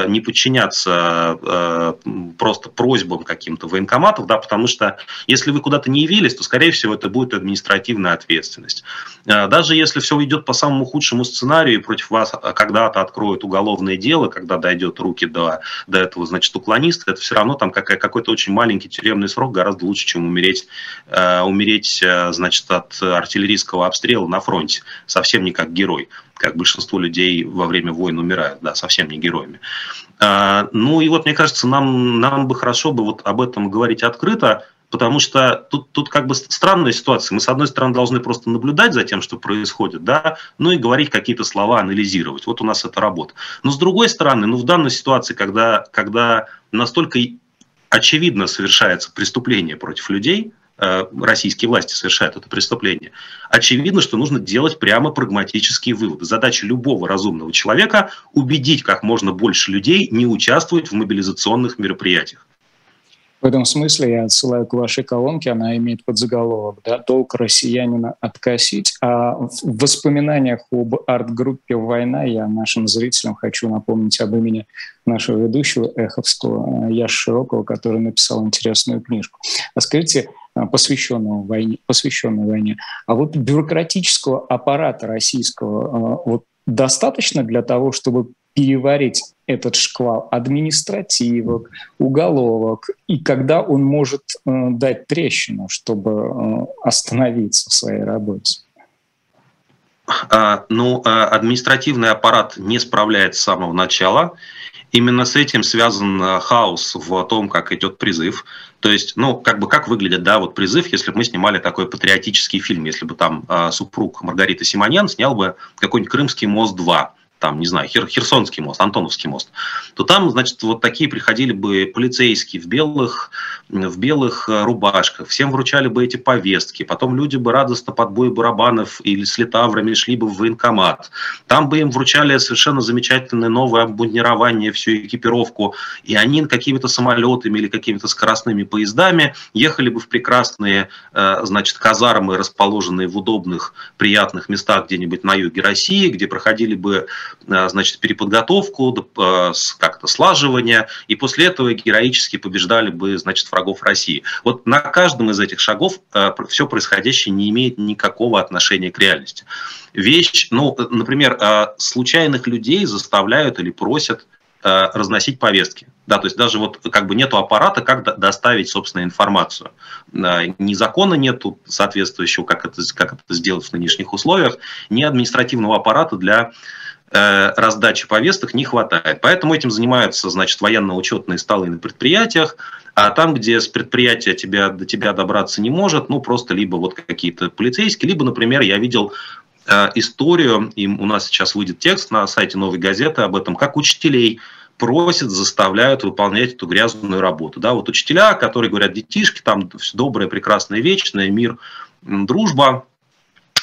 не подчиняться э, просто просьбам каким-то военкоматов, да, потому что если вы куда-то не явились, то, скорее всего, это будет административная ответственность. Э, даже если все идет по самому худшему сценарию, и против вас когда-то откроют уголовное дело, когда дойдет руки до, до этого, значит, уклониста, это все равно там какой-то очень маленький тюремный срок гораздо лучше, чем умереть, умереть значит, от артиллерийского обстрела на фронте, совсем не как герой как большинство людей во время войн умирают, да, совсем не героями. А, ну и вот, мне кажется, нам, нам бы хорошо бы вот об этом говорить открыто, потому что тут, тут как бы странная ситуация. Мы, с одной стороны, должны просто наблюдать за тем, что происходит, да, ну и говорить какие-то слова, анализировать. Вот у нас это работа. Но с другой стороны, ну в данной ситуации, когда, когда настолько очевидно совершается преступление против людей, российские власти совершают это преступление, очевидно, что нужно делать прямо прагматические выводы. Задача любого разумного человека – убедить как можно больше людей не участвовать в мобилизационных мероприятиях. В этом смысле я отсылаю к вашей колонке, она имеет подзаголовок да, «Долг россиянина откосить». А в воспоминаниях об арт-группе «Война» я нашим зрителям хочу напомнить об имени нашего ведущего Эховского, э, Яша Широкого, который написал интересную книжку. А скажите, э, посвященную войне, посвященную войне. А вот бюрократического аппарата российского э, вот достаточно для того, чтобы переварить этот шквал административок, уголовок, и когда он может э, дать трещину, чтобы остановиться в своей работе? А, ну, а, административный аппарат не справляется с самого начала. Именно с этим связан э, хаос в том, как идет призыв. То есть, ну, как бы как выглядит, да, вот призыв, если бы мы снимали такой патриотический фильм, если бы там э, супруг Маргариты Симонян снял бы какой-нибудь «Крымский мост 2», там, не знаю, Хер, Херсонский мост, Антоновский мост, то там, значит, вот такие приходили бы полицейские в белых, в белых э, рубашках, всем вручали бы эти повестки, потом люди бы радостно под бой барабанов или с литаврами шли бы в военкомат, там бы им вручали совершенно замечательное новое обмундирование, всю экипировку, и они какими-то самолетами или какими-то скоростными поездами ехали бы в прекрасные, э, значит, казармы, расположенные в удобных, приятных местах где-нибудь на юге России, где проходили бы значит, переподготовку, э, как-то слаживание, и после этого героически побеждали бы, значит, врагов России. Вот на каждом из этих шагов э, все происходящее не имеет никакого отношения к реальности. Вещь, ну, например, случайных людей заставляют или просят разносить повестки. Да, то есть даже вот как бы нету аппарата, как доставить, собственно, информацию. Ни закона нету соответствующего, как это, как это сделать в нынешних условиях, ни административного аппарата для Э, раздачи повесток не хватает. Поэтому этим занимаются, значит, военно-учетные столы на предприятиях, а там, где с предприятия тебя, до тебя добраться не может, ну, просто либо вот какие-то полицейские, либо, например, я видел э, историю, и у нас сейчас выйдет текст на сайте «Новой газеты» об этом, как учителей просят, заставляют выполнять эту грязную работу. Да, вот учителя, которые говорят, детишки, там все доброе, прекрасное, вечное, мир, дружба,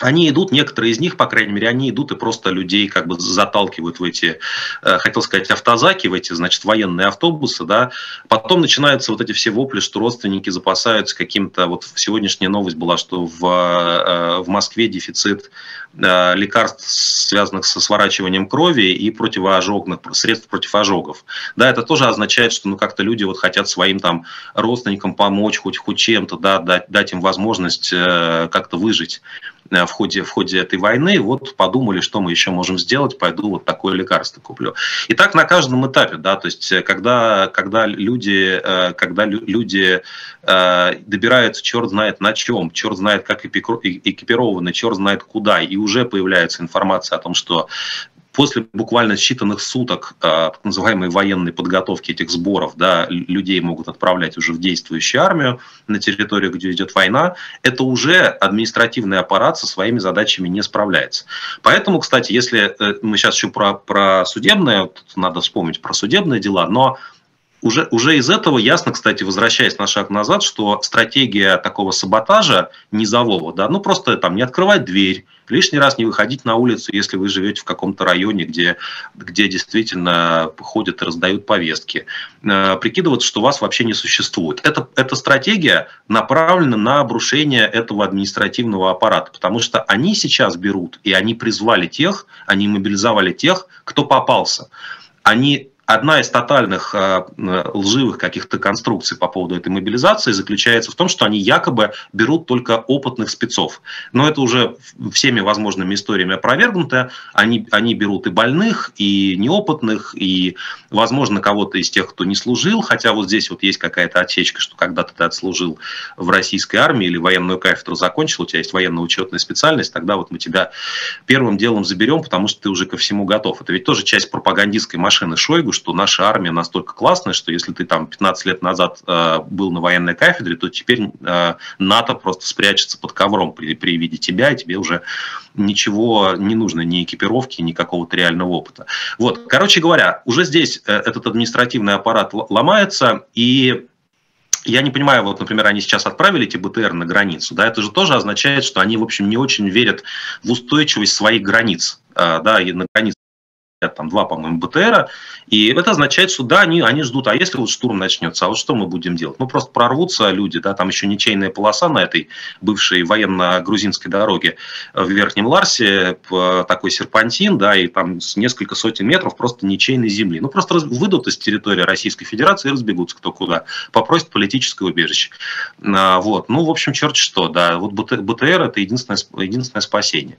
они идут, некоторые из них, по крайней мере, они идут и просто людей как бы заталкивают в эти, э, хотел сказать, автозаки, в эти, значит, военные автобусы, да. Потом начинаются вот эти все вопли, что родственники запасаются каким-то, вот сегодняшняя новость была, что в, э, в Москве дефицит э, лекарств, связанных со сворачиванием крови и противоожогных, средств против ожогов. Да, это тоже означает, что ну как-то люди вот хотят своим там родственникам помочь хоть, хоть чем-то, да, дать, дать им возможность как-то выжить. Э, в ходе, в ходе этой войны, вот подумали, что мы еще можем сделать, пойду вот такое лекарство куплю. И так на каждом этапе, да, то есть э, когда, когда люди, э, когда люди добираются черт знает на чем, черт знает как экипированы, черт знает куда, и уже появляется информация о том, что после буквально считанных суток э, так называемой военной подготовки этих сборов, да, людей могут отправлять уже в действующую армию на территорию, где идет война, это уже административный аппарат со своими задачами не справляется. Поэтому, кстати, если э, мы сейчас еще про, про судебное, надо вспомнить про судебные дела, но уже, уже из этого ясно, кстати, возвращаясь на шаг назад, что стратегия такого саботажа низового, да, ну просто там не открывать дверь, лишний раз не выходить на улицу, если вы живете в каком-то районе, где, где действительно ходят и раздают повестки, э, прикидываться, что вас вообще не существует. Это, эта стратегия направлена на обрушение этого административного аппарата, потому что они сейчас берут, и они призвали тех, они мобилизовали тех, кто попался. Они Одна из тотальных э, лживых каких-то конструкций по поводу этой мобилизации заключается в том, что они якобы берут только опытных спецов. Но это уже всеми возможными историями опровергнуто. Они, они берут и больных, и неопытных, и, возможно, кого-то из тех, кто не служил. Хотя вот здесь вот есть какая-то отсечка, что когда-то ты отслужил в российской армии или военную кафедру закончил, у тебя есть военно-учетная специальность, тогда вот мы тебя первым делом заберем, потому что ты уже ко всему готов. Это ведь тоже часть пропагандистской машины Шойгу, что наша армия настолько классная, что если ты там 15 лет назад э, был на военной кафедре, то теперь э, НАТО просто спрячется под ковром при, при виде тебя, и тебе уже ничего не нужно, ни экипировки, ни какого-то реального опыта. Вот, короче говоря, уже здесь э, этот административный аппарат ломается, и я не понимаю, вот, например, они сейчас отправили эти БТР на границу, да, это же тоже означает, что они, в общем, не очень верят в устойчивость своих границ, э, да, и на границе там два, по-моему, БТРа, и это означает, что да, они, они ждут, а если вот штурм начнется, а вот что мы будем делать? Ну, просто прорвутся люди, да, там еще ничейная полоса на этой бывшей военно-грузинской дороге в Верхнем Ларсе, такой серпантин, да, и там несколько сотен метров просто ничейной земли. Ну, просто выйдут из территории Российской Федерации и разбегутся кто куда, попросят политическое убежище. А, вот, ну, в общем, черт что, да, вот БТР – это единственное, единственное спасение.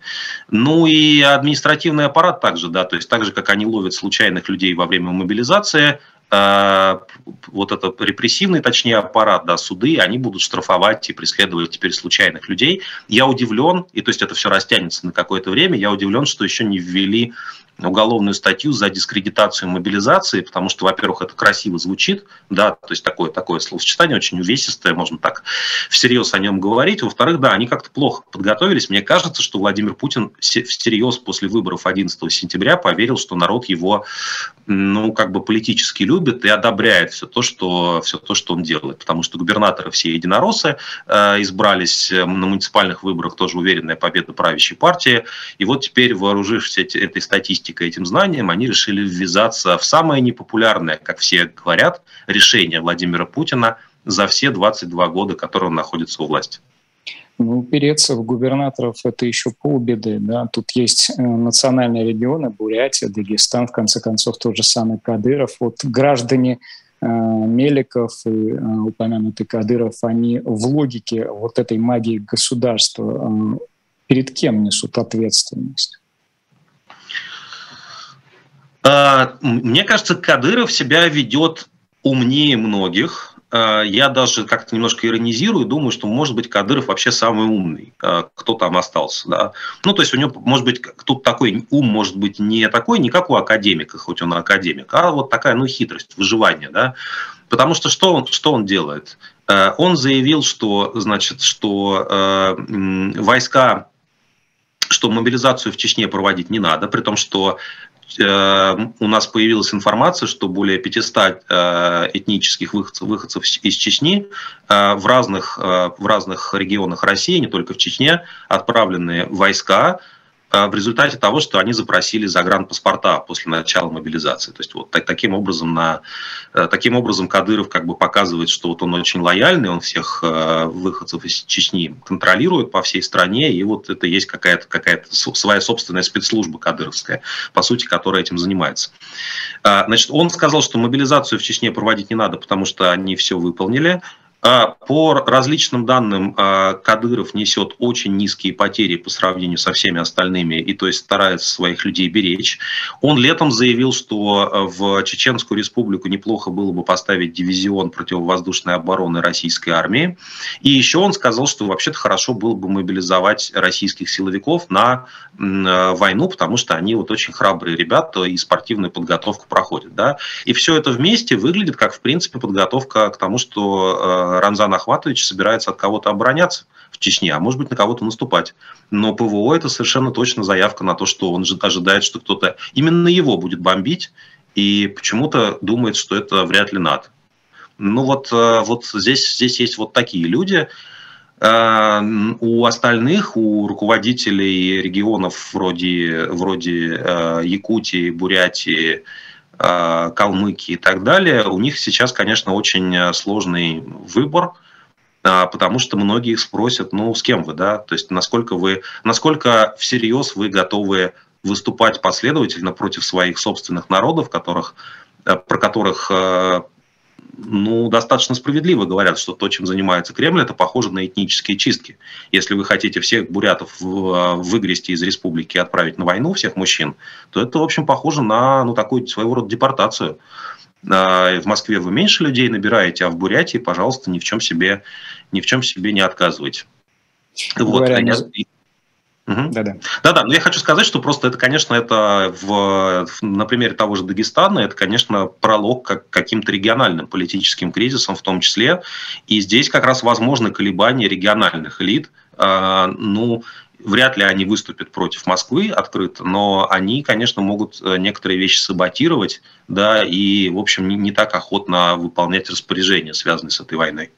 Ну, и административный аппарат также, да, то есть также, как они ловят случайных людей во время мобилизации, э, вот этот репрессивный, точнее, аппарат, да, суды, они будут штрафовать и преследовать теперь случайных людей. Я удивлен, и то есть это все растянется на какое-то время, я удивлен, что еще не ввели уголовную статью за дискредитацию мобилизации, потому что, во-первых, это красиво звучит, да, то есть такое, такое словосочетание очень увесистое, можно так всерьез о нем говорить. Во-вторых, да, они как-то плохо подготовились. Мне кажется, что Владимир Путин всерьез после выборов 11 сентября поверил, что народ его, ну, как бы политически любит и одобряет все то, что, все то, что он делает. Потому что губернаторы все единороссы э, избрались э, на муниципальных выборах, тоже уверенная победа правящей партии. И вот теперь, вооружившись этой статистикой, статистикой, этим знанием, они решили ввязаться в самое непопулярное, как все говорят, решение Владимира Путина за все 22 года, которые он находится у власти. Ну, переться в губернаторов – это еще полбеды. Да? Тут есть э, национальные регионы, Бурятия, Дагестан, в конце концов, тот же самый Кадыров. Вот граждане э, Меликов и э, упомянутый Кадыров, они в логике вот этой магии государства перед кем несут ответственность? А, мне кажется, Кадыров себя ведет умнее многих. А, я даже как-то немножко иронизирую, думаю, что, может быть, Кадыров вообще самый умный, а, кто там остался. Да? Ну, то есть у него, может быть, тут такой ум может быть не такой, не как у академика, хоть он академик, а вот такая, ну, хитрость, выживание. Да? Потому что что он, что он делает? Он заявил, что, значит, что войска что мобилизацию в Чечне проводить не надо, при том, что у нас появилась информация, что более 500 э, этнических выходцев, выходцев из Чечни э, в разных, в разных регионах России, не только в Чечне, отправленные войска в результате того, что они запросили загранпаспорта после начала мобилизации. То есть вот так, таким образом на э, таким образом Кадыров как бы показывает, что вот он очень лояльный, он всех э, выходцев из Чечни контролирует по всей стране, и вот это есть какая-то какая своя собственная спецслужба кадыровская, по сути, которая этим занимается. А, значит, он сказал, что мобилизацию в Чечне проводить не надо, потому что они все выполнили. А, по различным данным, а, Кадыров несет очень низкие потери по сравнению со всеми остальными, и то есть старается своих людей беречь. Он летом заявил, что а, в Чеченскую республику неплохо было бы поставить дивизион противовоздушной обороны российской армии. И еще он сказал, что вообще-то хорошо было бы мобилизовать российских силовиков на войну, потому что они вот очень храбрые ребята и спортивную подготовку проходят. Да? И все это вместе выглядит как, в принципе, подготовка к тому, что Рамзан Ахватович собирается от кого-то обороняться в Чечне, а может быть на кого-то наступать. Но ПВО это совершенно точно заявка на то, что он ожидает, что кто-то именно его будет бомбить, и почему-то думает, что это вряд ли надо. Ну вот, э, вот здесь, здесь есть вот такие люди. Э, у остальных, у руководителей регионов вроде, вроде э, Якутии, Бурятии, Калмыкии и так далее, у них сейчас, конечно, очень сложный выбор, потому что многие их спросят, ну, с кем вы, да, то есть насколько вы, насколько всерьез вы готовы выступать последовательно против своих собственных народов, которых, про которых ну, достаточно справедливо говорят, что то, чем занимается Кремль, это похоже на этнические чистки. Если вы хотите всех бурятов выгрести из республики и отправить на войну, всех мужчин, то это, в общем, похоже на ну, такую своего рода депортацию. А, в Москве вы меньше людей набираете, а в Бурятии, пожалуйста, ни в чем себе, ни в чем себе не отказывайте. Вот, Говоря, да-да. Да-да, но я хочу сказать, что просто это, конечно, это в, на примере того же Дагестана, это, конечно, пролог к каким-то региональным политическим кризисам в том числе. И здесь как раз возможны колебания региональных элит. А, ну, вряд ли они выступят против Москвы открыто, но они, конечно, могут э, некоторые вещи саботировать, да, и, в общем, не, не так охотно выполнять распоряжения, связанные с этой войной.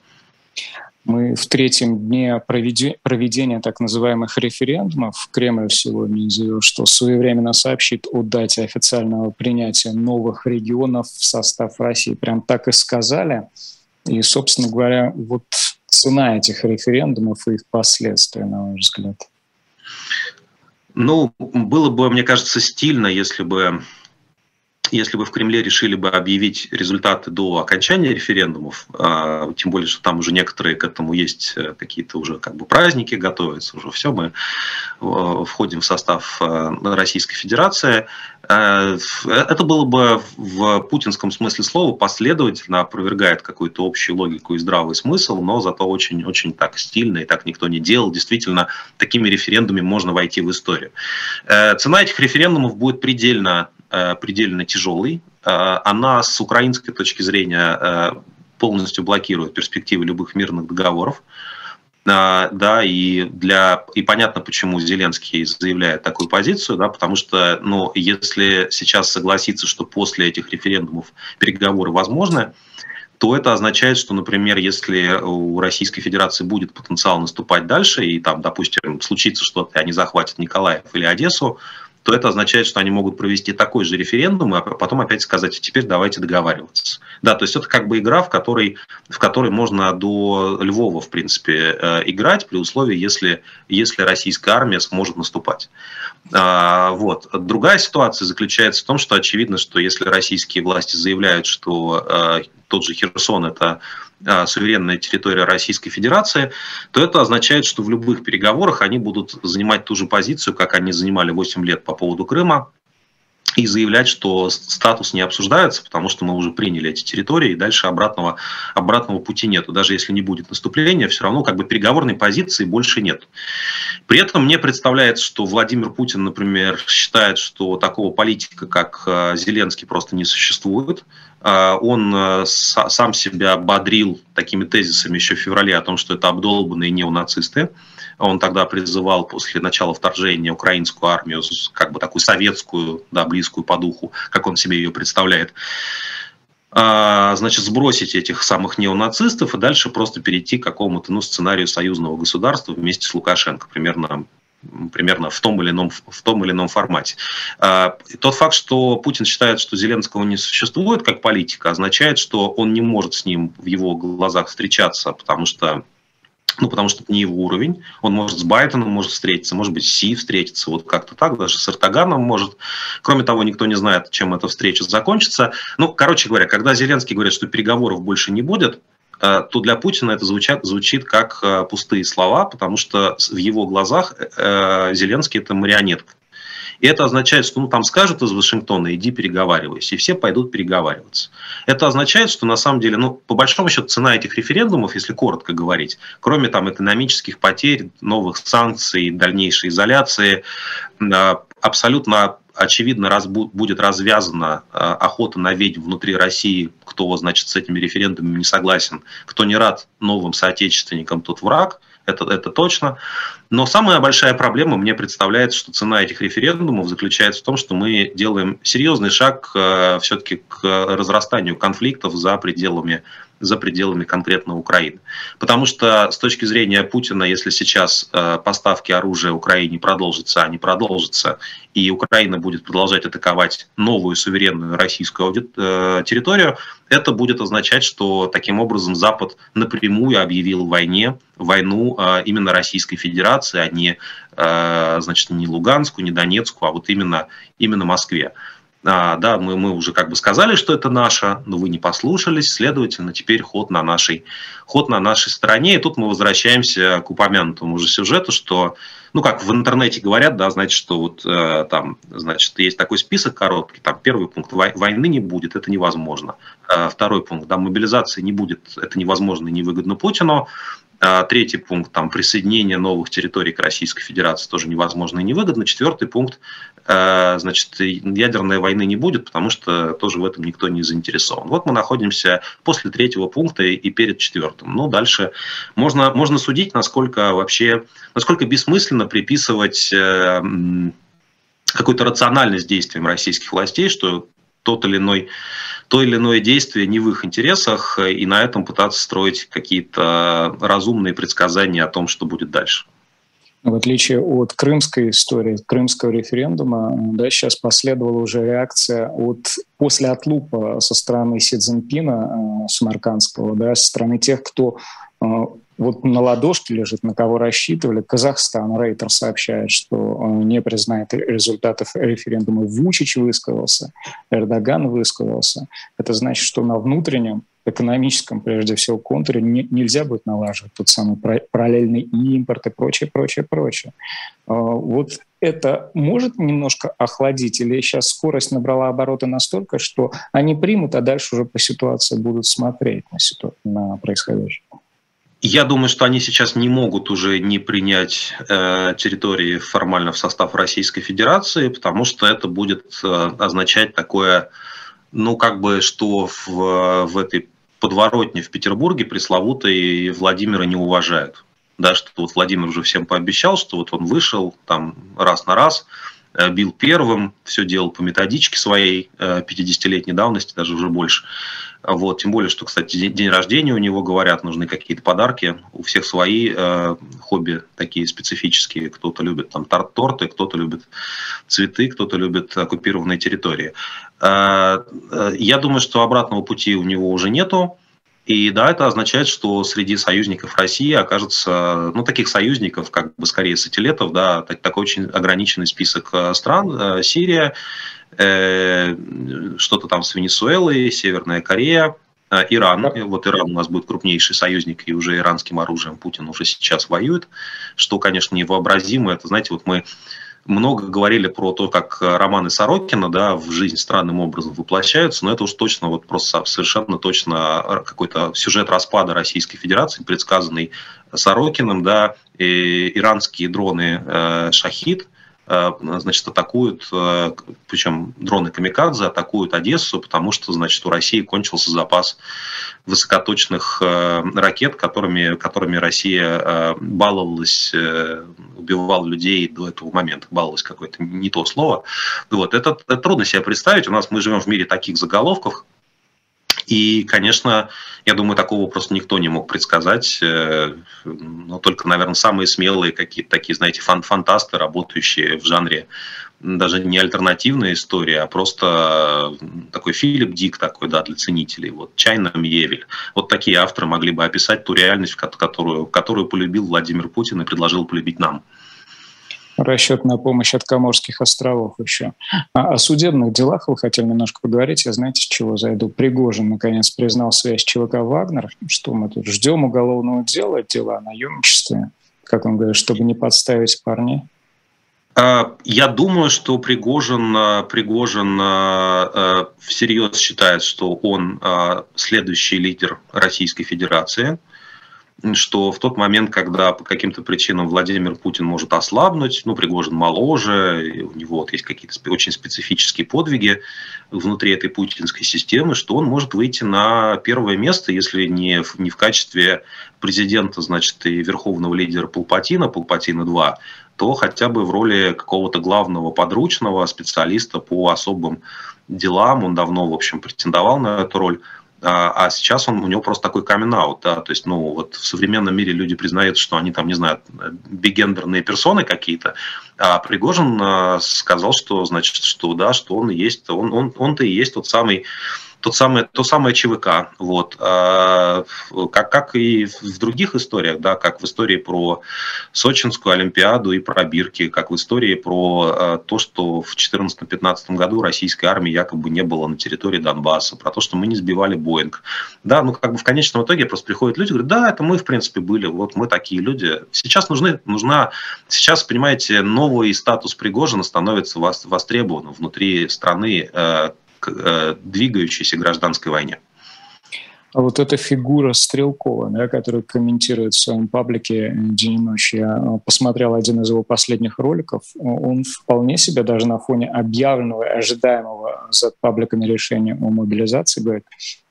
Мы в третьем дне проведения так называемых референдумов Кремль сегодня заявил, что своевременно сообщит о дате официального принятия новых регионов в состав России. Прям так и сказали. И, собственно говоря, вот цена этих референдумов и их последствия, на ваш взгляд? Ну, было бы, мне кажется, стильно, если бы если бы в Кремле решили бы объявить результаты до окончания референдумов, а, тем более, что там уже некоторые к этому есть э, какие-то уже как бы праздники готовятся, уже все, мы э, входим в состав э, Российской Федерации, это было бы в путинском смысле слова последовательно опровергает какую-то общую логику и здравый смысл, но зато очень-очень так стильно и так никто не делал. Действительно, такими референдумами можно войти в историю. Цена этих референдумов будет предельно предельно тяжелой. Э, она с украинской точки зрения э, полностью блокирует перспективы любых мирных договоров. Да, и, для, и понятно, почему Зеленский заявляет такую позицию, да, потому что ну, если сейчас согласиться, что после этих референдумов переговоры возможны, то это означает, что, например, если у Российской Федерации будет потенциал наступать дальше, и там, допустим, случится что-то, и они захватят Николаев или Одессу, то это означает, что они могут провести такой же референдум, а потом опять сказать, «А теперь давайте договариваться. Да, то есть это как бы игра, в которой, в которой можно до Львова, в принципе, э, играть, при условии, если, если российская армия сможет наступать. А, вот. Другая ситуация заключается в том, что очевидно, что если российские власти заявляют, что э, тот же Херсон – это а, суверенная территория Российской Федерации, то это означает, что в любых переговорах они будут занимать ту же позицию, как они занимали 8 лет по поводу Крыма, и заявлять, что статус не обсуждается, потому что мы уже приняли эти территории, и дальше обратного, обратного пути нету. Даже если не будет наступления, все равно как бы переговорной позиции больше нет. При этом мне представляется, что Владимир Путин, например, считает, что такого политика, как э, Зеленский, просто не существует. Э, он э, сам себя бодрил такими тезисами еще в феврале о том, что это обдолбанные неонацисты. Он тогда призывал после начала вторжения украинскую армию, как бы такую советскую, да, близкую по духу, как он себе ее представляет, а, значит, сбросить этих самых неонацистов и дальше просто перейти к какому-то ну, сценарию союзного государства вместе с Лукашенко, примерно примерно в том или ином, в том или ином формате. А, тот факт, что Путин считает, что Зеленского не существует как политика, означает, что он не может с ним в его глазах встречаться, потому что ну, потому что это не его уровень. Он может с Байденом может встретиться, может быть, с Си встретиться, вот как-то так, даже с Эртоганом может. Кроме того, никто не знает, чем эта встреча закончится. Ну, короче говоря, когда Зеленский говорит, что переговоров больше не будет, э, то для Путина это звучит, звучит как э, пустые слова, потому что в его глазах э, Зеленский – это марионетка. И это означает, что ну, там скажут из Вашингтона, иди переговаривайся, и все пойдут переговариваться. Это означает, что на самом деле, ну, по большому счету, цена этих референдумов, если коротко говорить, кроме там экономических потерь, новых санкций, дальнейшей изоляции, а, абсолютно очевидно раз, будет развязана а, охота на ведьм внутри России, кто, значит, с этими референдумами не согласен, кто не рад новым соотечественникам, тот враг – это, это точно. Но самая большая проблема мне представляется, что цена этих референдумов заключается в том, что мы делаем серьезный шаг э, все-таки к разрастанию конфликтов за пределами за пределами конкретно Украины. Потому что с точки зрения Путина, если сейчас э, поставки оружия Украине продолжатся, они продолжатся, и Украина будет продолжать атаковать новую суверенную российскую э, территорию, это будет означать, что таким образом Запад напрямую объявил войне, войну э, именно Российской Федерации, а не, значит, не Луганску, не Донецку, а вот именно, именно Москве. А, да, мы, мы уже как бы сказали, что это наше, но вы не послушались, следовательно, теперь ход на нашей, ход на нашей стороне. И тут мы возвращаемся к упомянутому уже сюжету, что, ну, как в интернете говорят, да, значит, что вот э, там, значит, есть такой список короткий, там первый пункт, войны не будет, это невозможно. Э, второй пункт, да, мобилизации не будет, это невозможно и невыгодно Путину. А, третий пункт, там, присоединение новых территорий к Российской Федерации тоже невозможно и невыгодно. Четвертый пункт, значит, ядерной войны не будет, потому что тоже в этом никто не заинтересован. Вот мы находимся после третьего пункта и перед четвертым. Ну, дальше можно, можно судить, насколько вообще, насколько бессмысленно приписывать э, какую-то рациональность действиям российских властей, что тот или иной то или иное действие не в их интересах, и на этом пытаться строить какие-то разумные предсказания о том, что будет дальше. В отличие от крымской истории, крымского референдума, да, сейчас последовала уже реакция от, после отлупа со стороны Си Цзиньпина, э, Самаркандского, да, со стороны тех, кто э, вот на ладошке лежит, на кого рассчитывали. Казахстан, Рейтер сообщает, что он не признает результатов референдума. Вучич высказался, Эрдоган высказался. Это значит, что на внутреннем экономическом, прежде всего, контуре не, нельзя будет налаживать тот самый параллельный импорт и прочее, прочее, прочее. А, вот это может немножко охладить или сейчас скорость набрала обороты настолько, что они примут, а дальше уже по ситуации будут смотреть на, ситу... на происходящее? Я думаю, что они сейчас не могут уже не принять э, территории формально в состав Российской Федерации, потому что это будет э, означать такое, ну как бы, что в, в этой подворотне в Петербурге пресловутые Владимира не уважают. Да, что вот Владимир уже всем пообещал, что вот он вышел там раз на раз, Э, бил первым, все делал по методичке своей 50-летней э, давности, даже уже больше. Вот, тем более, что, кстати, день рождения у него, говорят, нужны какие-то подарки. У всех свои э, хобби такие специфические. Кто-то любит там торты, кто-то любит цветы, кто-то любит оккупированные территории. Э, э, я думаю, что обратного пути у него уже нету. И да, это означает, что среди союзников России окажется, ну, таких союзников, как бы скорее сателлитов, да, так, такой очень ограниченный список э, стран. Э, Сирия, э, что-то там с Венесуэлой, Северная Корея, э, Иран. Вот Иран у нас будет крупнейший союзник, и уже иранским оружием Путин уже сейчас воюет, что, конечно, невообразимо. Это, знаете, вот мы много говорили про то, как э, романы Сорокина да, в жизнь странным образом воплощаются, но это уж точно, вот просто совершенно точно э, какой-то сюжет распада Российской Федерации, предсказанный Сорокиным, да, и иранские дроны э, «Шахид», значит, атакуют, э, причем дроны Камикадзе атакуют Одессу, потому что, значит, у России кончился запас высокоточных э, ракет, которыми, которыми Россия баловалась, убивала людей до этого момента. Баловалась какое-то не то слово. Вот. Это, это трудно себе представить. У нас мы живем в мире таких заголовков, и, конечно, я думаю, такого просто никто не мог предсказать. Э, но только, наверное, самые смелые какие-то такие, знаете, фан фантасты, работающие в жанре даже не альтернативная история, а просто такой Филипп Дик такой, да, для ценителей. Вот Чайна Мьевель. Вот такие авторы могли бы описать ту реальность, которую, которую полюбил Владимир Путин и предложил полюбить нам расчет на помощь от Коморских островов еще. А о судебных делах вы хотели немножко поговорить. Я знаете, с чего зайду? Пригожин, наконец, признал связь ЧВК «Вагнер». Что мы тут ждем уголовного дела, дела о наемничестве, как он говорит, чтобы не подставить парней? А, я думаю, что Пригожин, а, Пригожин а, всерьез считает, что он следующий лидер Российской Федерации. Что в тот момент, когда по каким-то причинам Владимир Путин может ослабнуть, ну, Пригожин моложе, у него вот есть какие-то очень специфические подвиги внутри этой путинской системы, что он может выйти на первое место, если не в, не в качестве президента, значит, и верховного лидера Палпатина, Палпатина-2, то хотя бы в роли какого-то главного подручного специалиста по особым делам. Он давно, в общем, претендовал на эту роль. А, а сейчас он, у него просто такой камин да, то есть, ну, вот в современном мире люди признают, что они там, не знаю, бигендерные персоны какие-то, а Пригожин а, сказал, что, значит, что да, что он и есть, он, он, он-то и есть тот самый тот самый, то самое ЧВК, вот, а, как, как и в других историях, да, как в истории про Сочинскую Олимпиаду и про Бирки, как в истории про а, то, что в 2014-2015 году российской армии якобы не было на территории Донбасса, про то, что мы не сбивали Боинг. Да, ну как бы в конечном итоге просто приходят люди, говорят, да, это мы в принципе были, вот мы такие люди. Сейчас нужны, нужна, сейчас, понимаете, новый статус Пригожина становится востребованным внутри страны, э, к э, двигающейся гражданской войне. А вот эта фигура Стрелкова, да, которая комментирует в своем паблике день и ночь, я э, посмотрел один из его последних роликов, он вполне себе даже на фоне объявленного и ожидаемого за пабликами решения о мобилизации говорит,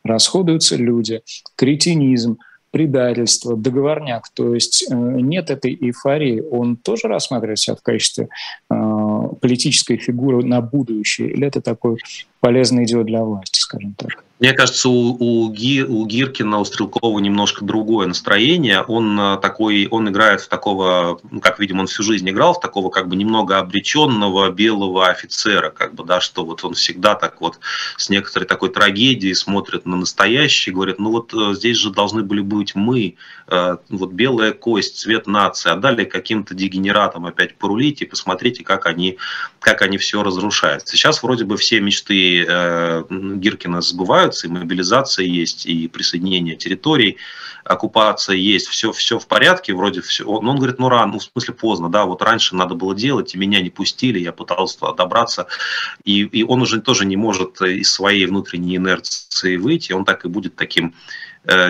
расходуются люди, кретинизм, предательство, договорняк. То есть э, нет этой эйфории. Он тоже рассматривает себя в качестве политической фигуры на будущее? Или это такой полезный идиот для власти, скажем так? Мне кажется, у, у, Ги, у Гиркина, у Стрелкова немножко другое настроение. Он э, такой, он играет в такого, ну, как, видимо, он всю жизнь играл, в такого как бы немного обреченного белого офицера, как бы, да, что вот он всегда так вот с некоторой такой трагедией смотрит на настоящее, говорит, ну вот э, здесь же должны были быть мы, э, вот белая кость, цвет нации, отдали каким-то дегенератам опять порулить и посмотрите, как они, как они все разрушают. Сейчас вроде бы все мечты Гиркина сбываются, ситуации, мобилизация есть, и присоединение территорий, оккупация есть, все, все в порядке, вроде все. Но он говорит, ну рано, ну, в смысле поздно, да, вот раньше надо было делать, и меня не пустили, я пытался добраться, и, и он уже тоже не может из своей внутренней инерции выйти, он так и будет таким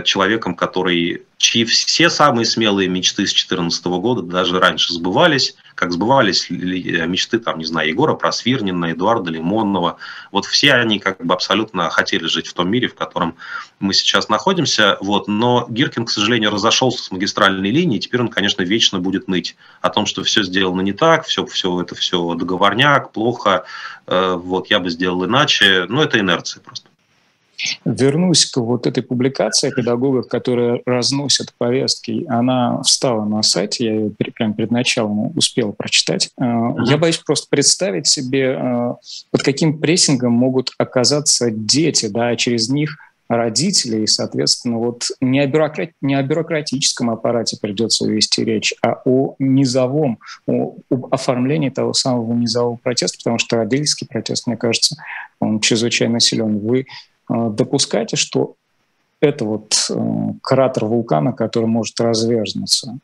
человеком, который, чьи все самые смелые мечты с 2014 года даже раньше сбывались, как сбывались мечты, там, не знаю, Егора Просвирнина, Эдуарда Лимонова. Вот все они как бы абсолютно хотели жить в том мире, в котором мы сейчас находимся. Вот. Но Гиркин, к сожалению, разошелся с магистральной линией, теперь он, конечно, вечно будет ныть о том, что все сделано не так, все, все это все договорняк, плохо, э, вот я бы сделал иначе. Ну, это инерция просто. Вернусь к вот этой публикации о педагогах, которые разносят повестки. Она встала на сайте, я ее прямо перед началом успел прочитать. Uh-huh. Я боюсь просто представить себе, э, под каким прессингом могут оказаться дети, да, через них родители, и, соответственно, вот не о, бюрократ... не о бюрократическом аппарате придется вести речь, а о низовом, о, об оформлении того самого низового протеста, потому что родительский протест, мне кажется, он чрезвычайно силен. Вы Э, допускайте, что это вот э, кратер вулкана, который может разверзнуться.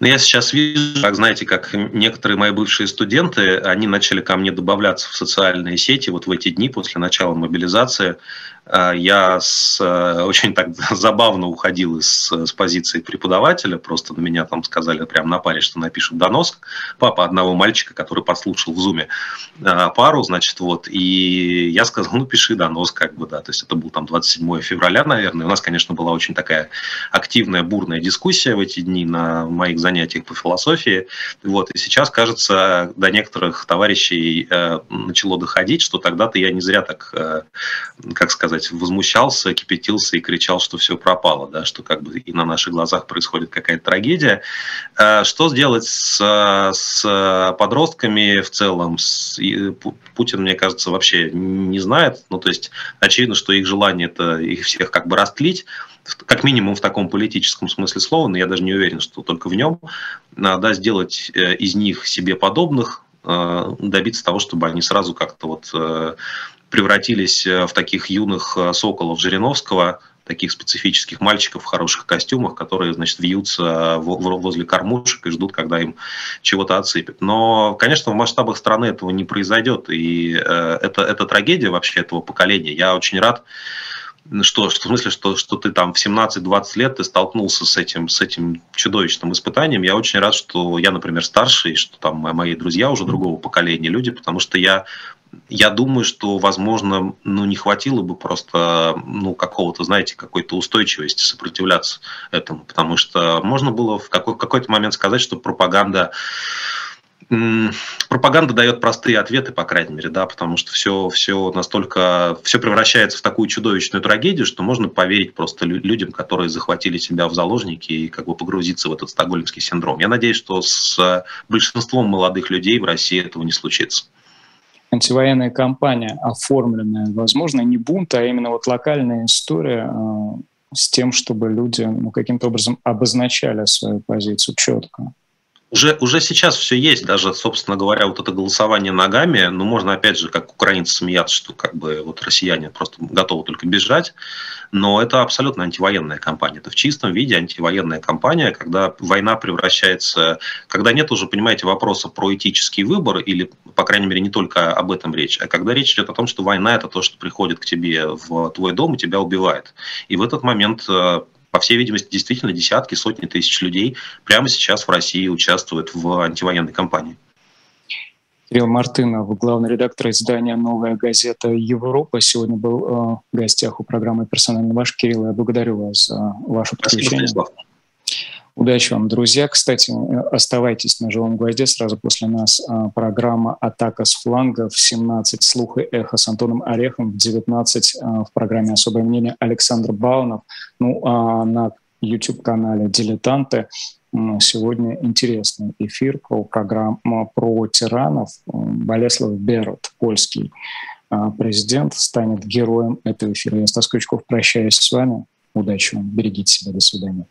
Но я сейчас вижу, как знаете, как некоторые мои бывшие студенты, они начали ко мне добавляться в социальные сети вот в эти дни после начала мобилизации. А, я с, э, очень так [LAUGHS] забавно уходил из, с позиции преподавателя, просто на меня там сказали прямо на паре, что напишут донос. Папа одного мальчика, который подслушал в зуме а, пару, значит, вот, и я сказал, ну, пиши донос, как бы, да, то есть это был там 27 февраля, наверное, у нас, конечно, была очень такая активная, бурная дискуссия в эти дни на моих занятиях по философии, вот, и сейчас, кажется, до некоторых товарищей э, начало доходить, что тогда-то я не зря так, э, как сказать, сказать, возмущался, кипятился и кричал, что все пропало, да, что как бы и на наших глазах происходит какая-то трагедия. А что сделать с, с подростками в целом? С, Путин, мне кажется, вообще не знает. Ну, то есть очевидно, что их желание это их всех как бы растлить, как минимум в таком политическом смысле слова, но я даже не уверен, что только в нем, да, сделать э, из них себе подобных, э, добиться того, чтобы они сразу как-то вот э, превратились э, в таких юных э, соколов Жириновского, таких специфических мальчиков в хороших костюмах, которые, значит, вьются возле кормушек и ждут, когда им чего-то отсыпят. Но, конечно, в масштабах страны этого не произойдет, и э, это, это трагедия вообще этого поколения. Я очень рад, что, что в смысле, что, что ты там в 17-20 лет ты столкнулся с этим, с этим чудовищным испытанием. Я очень рад, что я, например, старший, что там мои друзья уже другого поколения люди, потому что я я думаю, что, возможно, ну, не хватило бы просто ну, какого-то, знаете, какой-то устойчивости сопротивляться этому, потому что можно было в какой- какой-то момент сказать, что пропаганда пропаганда дает простые ответы, по крайней мере, да, потому что все, все настолько, все превращается в такую чудовищную трагедию, что можно поверить просто людям, которые захватили себя в заложники и как бы погрузиться в этот стокгольмский синдром. Я надеюсь, что с большинством молодых людей в России этого не случится антивоенная кампания, оформленная, возможно, не бунт, а именно вот локальная история э, с тем, чтобы люди ну, каким-то образом обозначали свою позицию четко. Уже, уже сейчас все есть, даже, собственно говоря, вот это голосование ногами, ну, можно, опять же, как украинцы смеяться, что как бы вот россияне просто готовы только бежать, но это абсолютно антивоенная кампания. Это в чистом виде антивоенная кампания, когда война превращается, когда нет уже, понимаете, вопроса про этический выбор, или, по крайней мере, не только об этом речь, а когда речь идет о том, что война – это то, что приходит к тебе в твой дом и тебя убивает. И в этот момент э, по всей видимости, действительно десятки, сотни тысяч людей прямо сейчас в России участвуют в антивоенной кампании. Кирилл Мартынов, главный редактор издания «Новая газета Европа», сегодня был э, в гостях у программы «Персональный ваш». Кирилл, я благодарю вас за ваше подключение. Спасибо, Удачи вам, друзья. Кстати, оставайтесь на живом гвозде. Сразу после нас а, программа «Атака с фланга» в 17 «Слух и эхо» с Антоном Орехом, в 19 а, в программе «Особое мнение» Александр Баунов. Ну, а на YouTube-канале «Дилетанты» сегодня интересный эфир про программу про тиранов. Болеслав Берут, польский а, президент, станет героем этого эфира. Я, Стас Крючков, прощаюсь с вами. Удачи вам, берегите себя, до свидания.